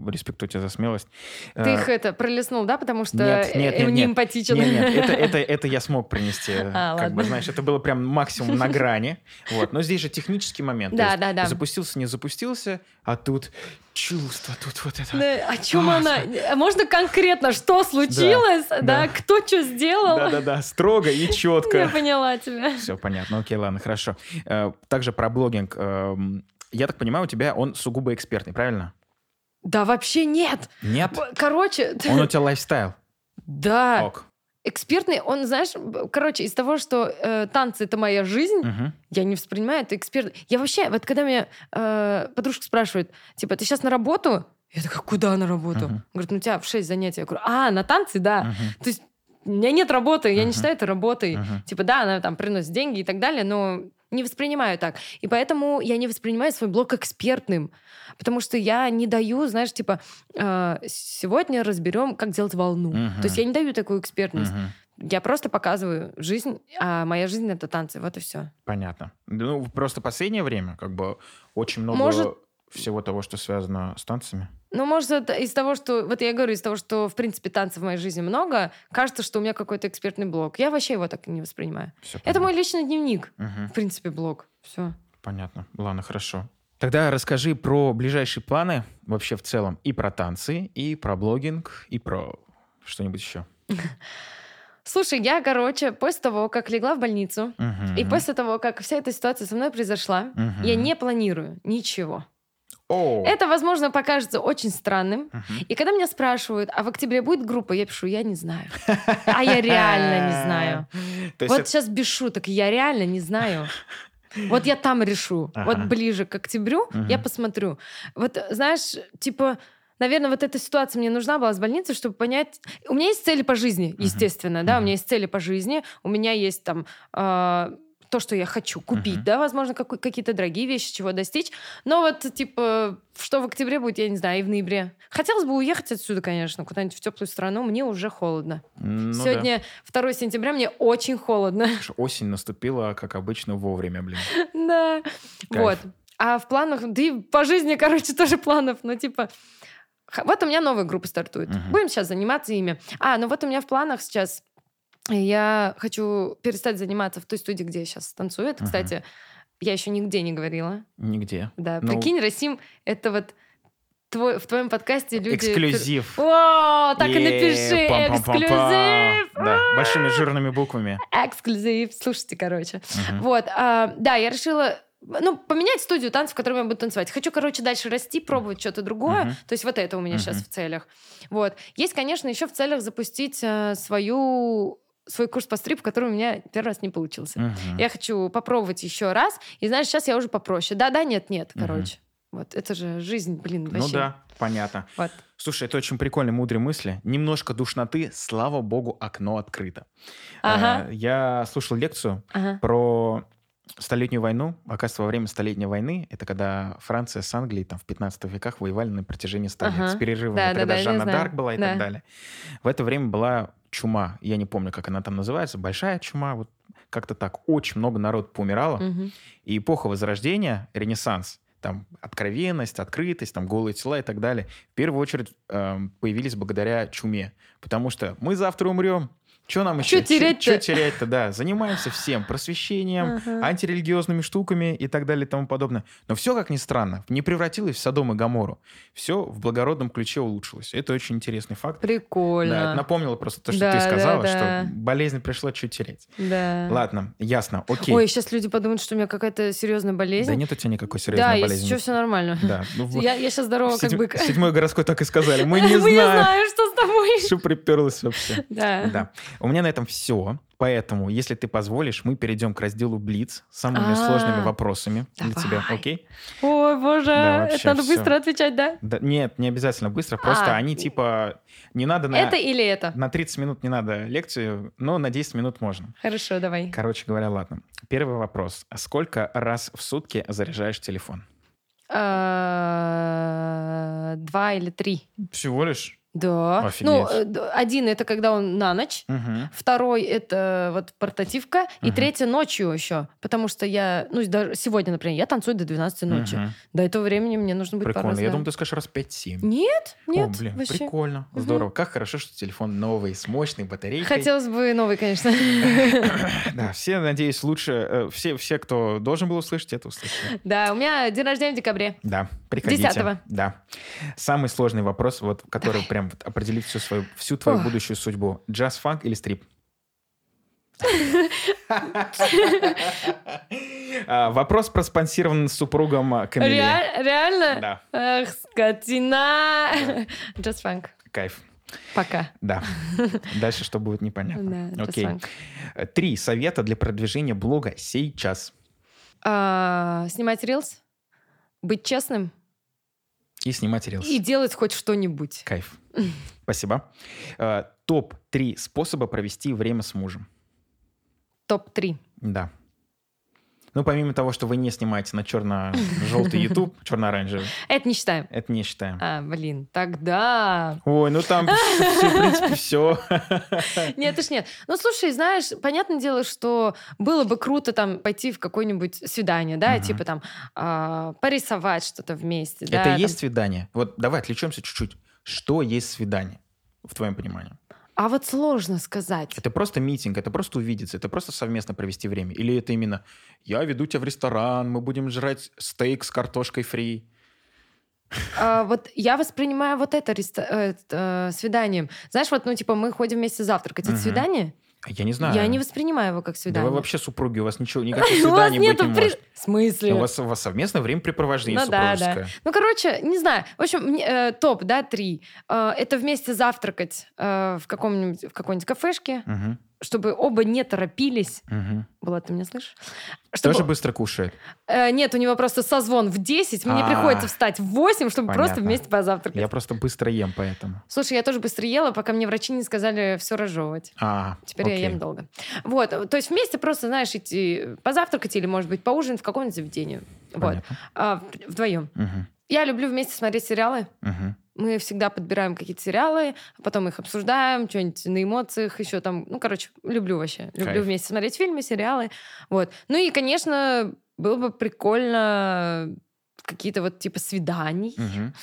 респектую тебя за смелость. Ты Э, их это пролистнул, да, потому что Нет, нет, э, нет, не эмпатичен. Нет, нет, это, это, это я смог принести. А, как бы, ладно. знаешь, это было прям максимум на грани. Вот. Но здесь же технический момент. Да, да, да. Запустился, не запустился, а тут чувство, тут вот это. Да, о чем она? А Можно конкретно, что случилось? Да, да. кто что сделал? Да-да-да, строго и Я четко. поняла тебя. Все понятно, окей, ладно, хорошо. Э, Также про блогинг. Эм, Я так понимаю, у тебя он сугубо экспертный, правильно? Да вообще нет. Нет? Короче, Он у тебя лайфстайл. да, Ок. Экспертный, он, знаешь, короче, из того, что э, танцы это моя жизнь, Мгм. я не воспринимаю это эксперт. Я вообще, вот когда меня э, подружка спрашивает, типа, ты сейчас на работу? Я такая, куда на работу? Мгм. Говорит, ну у тебя в 6 занятий. Я говорю, а, на танцы, да. Мгм. То есть у меня нет работы, я не Мгм. считаю это работой. Мгм. Типа, да, она там приносит деньги и так далее, но не воспринимаю так. И поэтому я не воспринимаю свой блог экспертным. Потому что я не даю, знаешь, типа, э, сегодня разберем, как делать волну. Мгм. То есть я не даю такую экспертность. Мгм. Я просто показываю жизнь, а моя жизнь это танцы. Вот и все. Понятно. Ну, просто последнее время, как бы, очень много Может- всего того, что связано с танцами. Ну, может, это из того, что... Вот я говорю, из того, что, в принципе, танцев в моей жизни много, кажется, что у меня какой-то экспертный блог. Я вообще его так и не воспринимаю. Всё Это понятно. мой личный дневник. Мгм. В принципе, блог. Все. Понятно. Ладно, хорошо. Тогда расскажи про ближайшие планы вообще в целом. И про танцы, и про блогинг, и про что-нибудь еще. Слушай, я, короче, после того, как легла в больницу, Мгм. и после того, как вся эта ситуация со мной произошла, Мгм. я не планирую ничего. О! Это, возможно, покажется очень странным. Мгм. И когда меня спрашивают, а в октябре будет группа, я пишу, я не знаю. А я реально не знаю. Вот сейчас без шуток, я реально не знаю. Вот я там решу. Вот ближе к октябрю я посмотрю. Вот, знаешь, типа, наверное, вот эта ситуация мне нужна была с больницей, чтобы понять... У меня есть цели по жизни, естественно, да, у меня есть цели по жизни, у меня есть там... э, то, что я хочу купить, Мгм. да, возможно, какой- какие-то дорогие вещи, чего достичь. Но вот, типа, что в октябре будет, я не знаю, и в ноябре. Хотелось бы уехать отсюда, конечно, куда-нибудь в теплую страну. Мне уже холодно. Ну да. Сегодня 2 сентября, мне очень холодно. Осень наступила, как обычно, вовремя, блин. Да. Вот. А в планах, да и по жизни, короче, тоже планов, но типа... х- Вот у меня новая группа стартует. Будем сейчас заниматься ими. А, ну вот у меня в планах сейчас... Я хочу перестать заниматься в той студии, где я сейчас танцую. Это, Мгм. кстати, я еще нигде не говорила. Нигде. Да, Ну- прикинь, Расим, это вот твой, в твоем подкасте люди... Эксклюзив. О, так и напиши, эксклюзив! Да, большими жирными буквами. Эксклюзив. Слушайте, короче. Вот, а, да, я решила ну, поменять студию танцев, в которой я буду танцевать. Хочу, короче, дальше расти, пробовать что-то другое. Мгм. То есть вот это у меня сейчас Мгм. в целях. Вот. Есть, конечно, еще в целях запустить э, свою свой курс по стрипу, который у меня первый раз не получился. Мгм. Я хочу попробовать еще раз. И знаешь, сейчас я уже попроще. Да, да, нет, нет, Мгм. короче. Вот это же жизнь, блин, Ну вообще. да, понятно. Вот. Слушай, это очень прикольные, мудрые мысли. Немножко душноты, слава богу, окно открыто. Ага. Э, Я слушал лекцию Ага. про Столетнюю войну. Оказывается, во время Столетней войны, это когда Франция с Англией там, в 15 веках воевали на протяжении 100 лет. Ага. С перерывами, Да, это да, Жанна. Дарк была и Да. так далее. В это время была чума. Я не помню, как она там называется. Большая чума. Вот как-то так. Очень много народу поумирало. Мгм. И эпоха Возрождения, Ренессанс, там откровенность, открытость, там голые тела и так далее, в первую очередь эм, появились благодаря чуме. Потому что мы завтра умрем. Что нам еще? терять-то? Что терять-то, да. Занимаемся всем. Просвещением, Ага. антирелигиозными штуками и так далее и тому подобное. Но все, как ни странно, не превратилось в Содом и Гамору. Все в благородном ключе улучшилось. Это очень интересный факт. Прикольно. Да, напомнило просто то, что Да, ты да, сказала, да. что болезнь пришла чуть терять. Да. Ладно, ясно, окей. Ой, сейчас люди подумают, что у меня какая-то серьезная болезнь. Да нет у тебя никакой Да, серьезной если болезни. что, все нормально. Да. Ну, Я, я сейчас здорова, как седьм- бык. Седьмой городской так и сказали. Мы не Мы не знаем, знаем, что с тобой. что приперлось вообще. Да. Да. У меня на этом все. Поэтому, если ты позволишь, мы перейдем к разделу Блиц с самыми А, сложными вопросами для давай. тебя. Окей? Ой, боже, Да, это надо всё. быстро отвечать, да? Да, нет, не обязательно быстро. Просто А. они типа... Не надо на... Это или это? На 30 минут не надо лекцию, но на 10 минут можно. Хорошо, давай. Короче говоря, ладно. Первый вопрос. Сколько раз в сутки заряжаешь телефон? А, Два или три. Всего лишь? Да. Офигеть. Ну, э, д- один это когда он на ночь. Мгм. Второй это вот портативка. И Мгм. третье ночью еще. Потому что я, ну, даже сегодня, например, я танцую до 12 ночи. Мгм. До этого времени мне нужно быть Прикольно. Я думаю, ты скажешь раз 5-7. Нет, нет, О, блин, вообще. прикольно. Мгм. Здорово. Как хорошо, что телефон новый, с мощной батарейкой. Хотелось бы новый, конечно. Да, все, надеюсь, лучше... э, Все, все, кто должен был услышать, это услышали. Да, у меня день рождения в декабре. Да, приходите. 10-го. Да. Самый сложный вопрос, вот, который прям вот определит всю, свою, всю твою Ох. будущую судьбу. Джаз, фанк или стрип? А, Вопрос проспонсирован супругом а, Камиле. Реаль- Реально? Да, Ах, скотина. Just funk. кайф. Пока. Да. Дальше что будет непонятно. Да, Окей. Э, Три совета для продвижения блога сейчас. А, Снимать рилс, быть честным И снимать рилс. и делать хоть что-нибудь. Кайф. Спасибо. Э, Топ-3 способа провести время с мужем. Топ-3. Да. Ну, помимо того, что вы не снимаете на черно-желтый YouTube, черно-оранжевый, Это не считаем. это не считаем. А, блин, тогда... Ой, ну там, в принципе, все. Нет, уж нет. Ну, слушай, знаешь, понятное дело, что было бы круто там пойти в какое-нибудь свидание, да, типа там а, порисовать что-то вместе. Это есть свидание? Вот давай отвлечемся чуть-чуть. Что есть свидание, в твоем понимании? А вот сложно сказать. Это просто митинг, это просто увидеться, это просто совместно провести время? Или это именно «я веду тебя в ресторан, мы будем жрать стейк с картошкой фри»? А, вот я воспринимаю вот это реста- э, э, свиданием. Знаешь, вот, ну, типа, мы ходим вместе завтракать. Это Мгм. свидание? Я не знаю. Я не воспринимаю его как Да свидание. вы вообще супруги, у вас ничего, никаких свиданий быть не может. В смысле? У вас, у вас совместное времяпрепровождение Ну да, супружеское. Ну, короче, не знаю. В общем, э, топ, да, три. Э, это вместе завтракать э, в, каком-нибудь, в какой-нибудь кафешке, Мгм, чтобы оба не торопились. мгм. Влад, ты меня слышишь? Чтобы- Тоже быстро кушает. Э, нет, у него просто созвон в 10, мне А. приходится встать в 8, чтобы просто Понятно. вместе позавтракать. Я просто быстро ем, поэтому. Слушай, я тоже быстро ела, пока мне врачи не сказали все разжевывать. А, Теперь я окей. ем долго. Вот, то есть вместе просто, знаешь, идти позавтракать или, может быть, поужинать в каком-нибудь заведении. Вот, Понятно. а, вдвоем. Мгм, Я люблю вместе смотреть сериалы. мгм. Мы всегда подбираем какие-то сериалы, а потом их обсуждаем, что-нибудь на эмоциях еще там. Ну, короче, люблю вообще. Люблю Кайф. вместе смотреть фильмы, сериалы. Вот. Ну и, конечно, было бы прикольно какие-то вот типа свиданий, Мгм.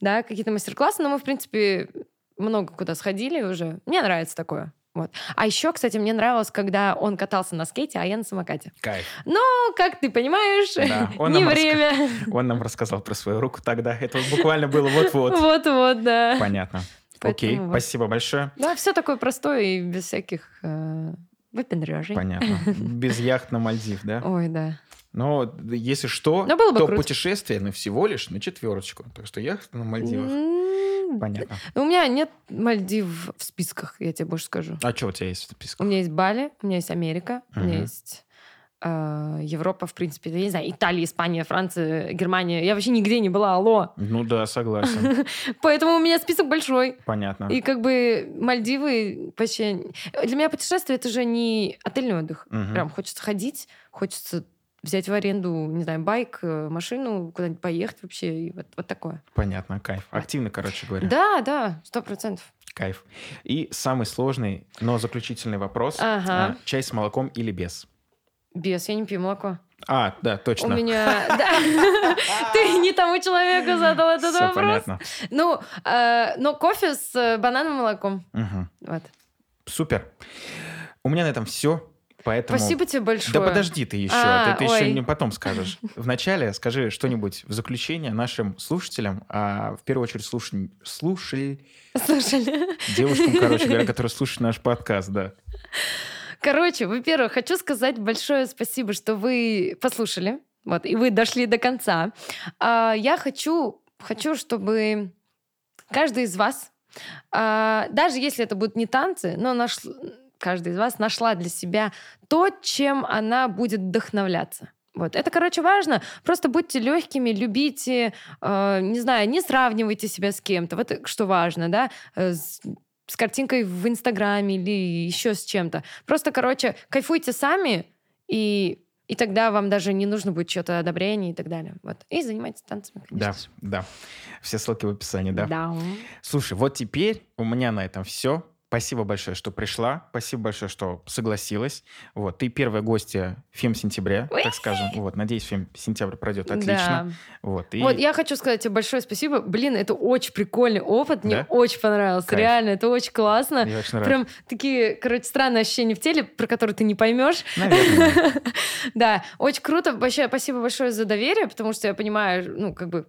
да, какие-то мастер-классы. Но мы, в принципе, много куда сходили уже. Мне нравится такое. Вот. А еще, кстати, мне нравилось, когда он катался на скейте, а я на самокате. Кайф. Ну, как ты понимаешь, Да, он не нам раска- время. Он нам рассказал про свою руку тогда. Это буквально было вот-вот. Вот-вот, да. Понятно. Поэтому Окей, вот. спасибо большое. Да, все такое простое и без всяких э, выпендрежей. Понятно. Без яхт на Мальдив, да? Ой, да. Но если что, Ну, было бы то круто. путешествие, ну, всего лишь на четверочку. Так что яхта на Мальдивах. Понятно. У меня нет Мальдив в списках, я тебе больше скажу. А что у тебя есть в У списке? меня есть Бали, у меня есть Америка, у меня есть э, Европа, в принципе. Я не знаю, Италия, Испания, Франция, Германия. Я вообще нигде не была, алло. Ну да, согласен. Поэтому у меня список большой. Понятно. И как бы Мальдивы вообще... Для меня путешествие — это же не отельный отдых. Прям хочется ходить, хочется взять в аренду, не знаю, байк, э, машину, куда-нибудь поехать вообще. И вот, вот такое. Понятно, кайф. Активно, короче говоря. Да, да, сто процентов. Кайф. И самый сложный, но заключительный вопрос. Ага. А, Чай с молоком или без? Без, я не пью молоко. А, да, У точно. меня... да. Ты не тому человеку задал этот вопрос. понятно. Ну, э, но кофе с э, банановым молоком. Мгм. Вот. Супер. У меня на этом все. Поэтому... Спасибо тебе большое. Да подожди ты еще, А, ты, ты еще не потом скажешь. Вначале скажи что-нибудь в заключение нашим слушателям, а в первую очередь слушай, слушай Слушали. девушкам, короче говоря, которые слушают наш подкаст, да. Короче, во-первых, хочу сказать большое спасибо, что вы послушали. Вот, и вы дошли до конца. А, я хочу, хочу, чтобы каждый из вас, а, даже если это будут не танцы, но наш, каждый из вас нашла для себя то, чем она будет вдохновляться. Вот. Это, короче, важно. Просто будьте легкими, любите, э, не знаю, не сравнивайте себя с кем-то. Вот что важно, да, э, с, с картинкой в Инстаграме или еще с чем-то. Просто, короче, кайфуйте сами, и, и тогда вам даже не нужно будет что-то одобрение и так далее. Вот. И занимайтесь танцами, Да, конечно. же. да. Все ссылки в описании, да. Да. Слушай, вот теперь у меня на этом все. Спасибо большое, что пришла. Спасибо большое, что согласилась. Вот, ты первая гостья фем сентября, так скажем. Вот, надеюсь, фем сентябрь пройдет отлично. Да. Вот, и Вот, я хочу сказать тебе большое спасибо. Блин, это очень прикольный опыт. Мне Да? очень понравилось. Кайф. Реально, это очень классно. я очень рад. Прям такие, короче, странные ощущения в теле, про которые ты не поймешь. Наверное. Да, очень круто. Вообще, спасибо большое за доверие, потому что я понимаю, ну, как бы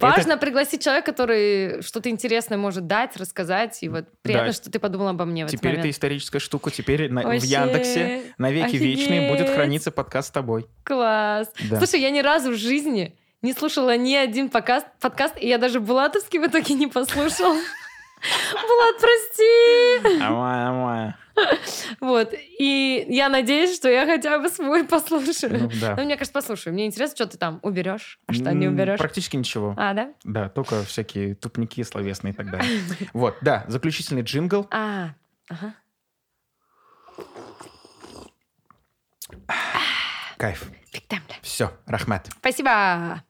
важно пригласить человека, который что-то интересное может дать, рассказать. И вот приятно, Да. что ты подумала обо мне в этот Теперь это историческая штука. Теперь на- в Вообще, Яндексе навеки вечные будет храниться подкаст с тобой. Класс. Да. Слушай, я ни разу в жизни не слушала ни один подкаст, подкаст и я даже Булатовский в итоге не послушала. Булат, прости! Ама, ама. Вот. И я надеюсь, что я хотя бы свой послушаю. Ну, да. Ну, мне кажется, послушаю. Мне интересно, что ты там уберешь, а что не уберешь. Практически ничего. А, да? Да, только всякие тупники словесные и так далее. Вот, да, заключительный джингл. А, ага. Кайф. Все, Рахмат. Спасибо.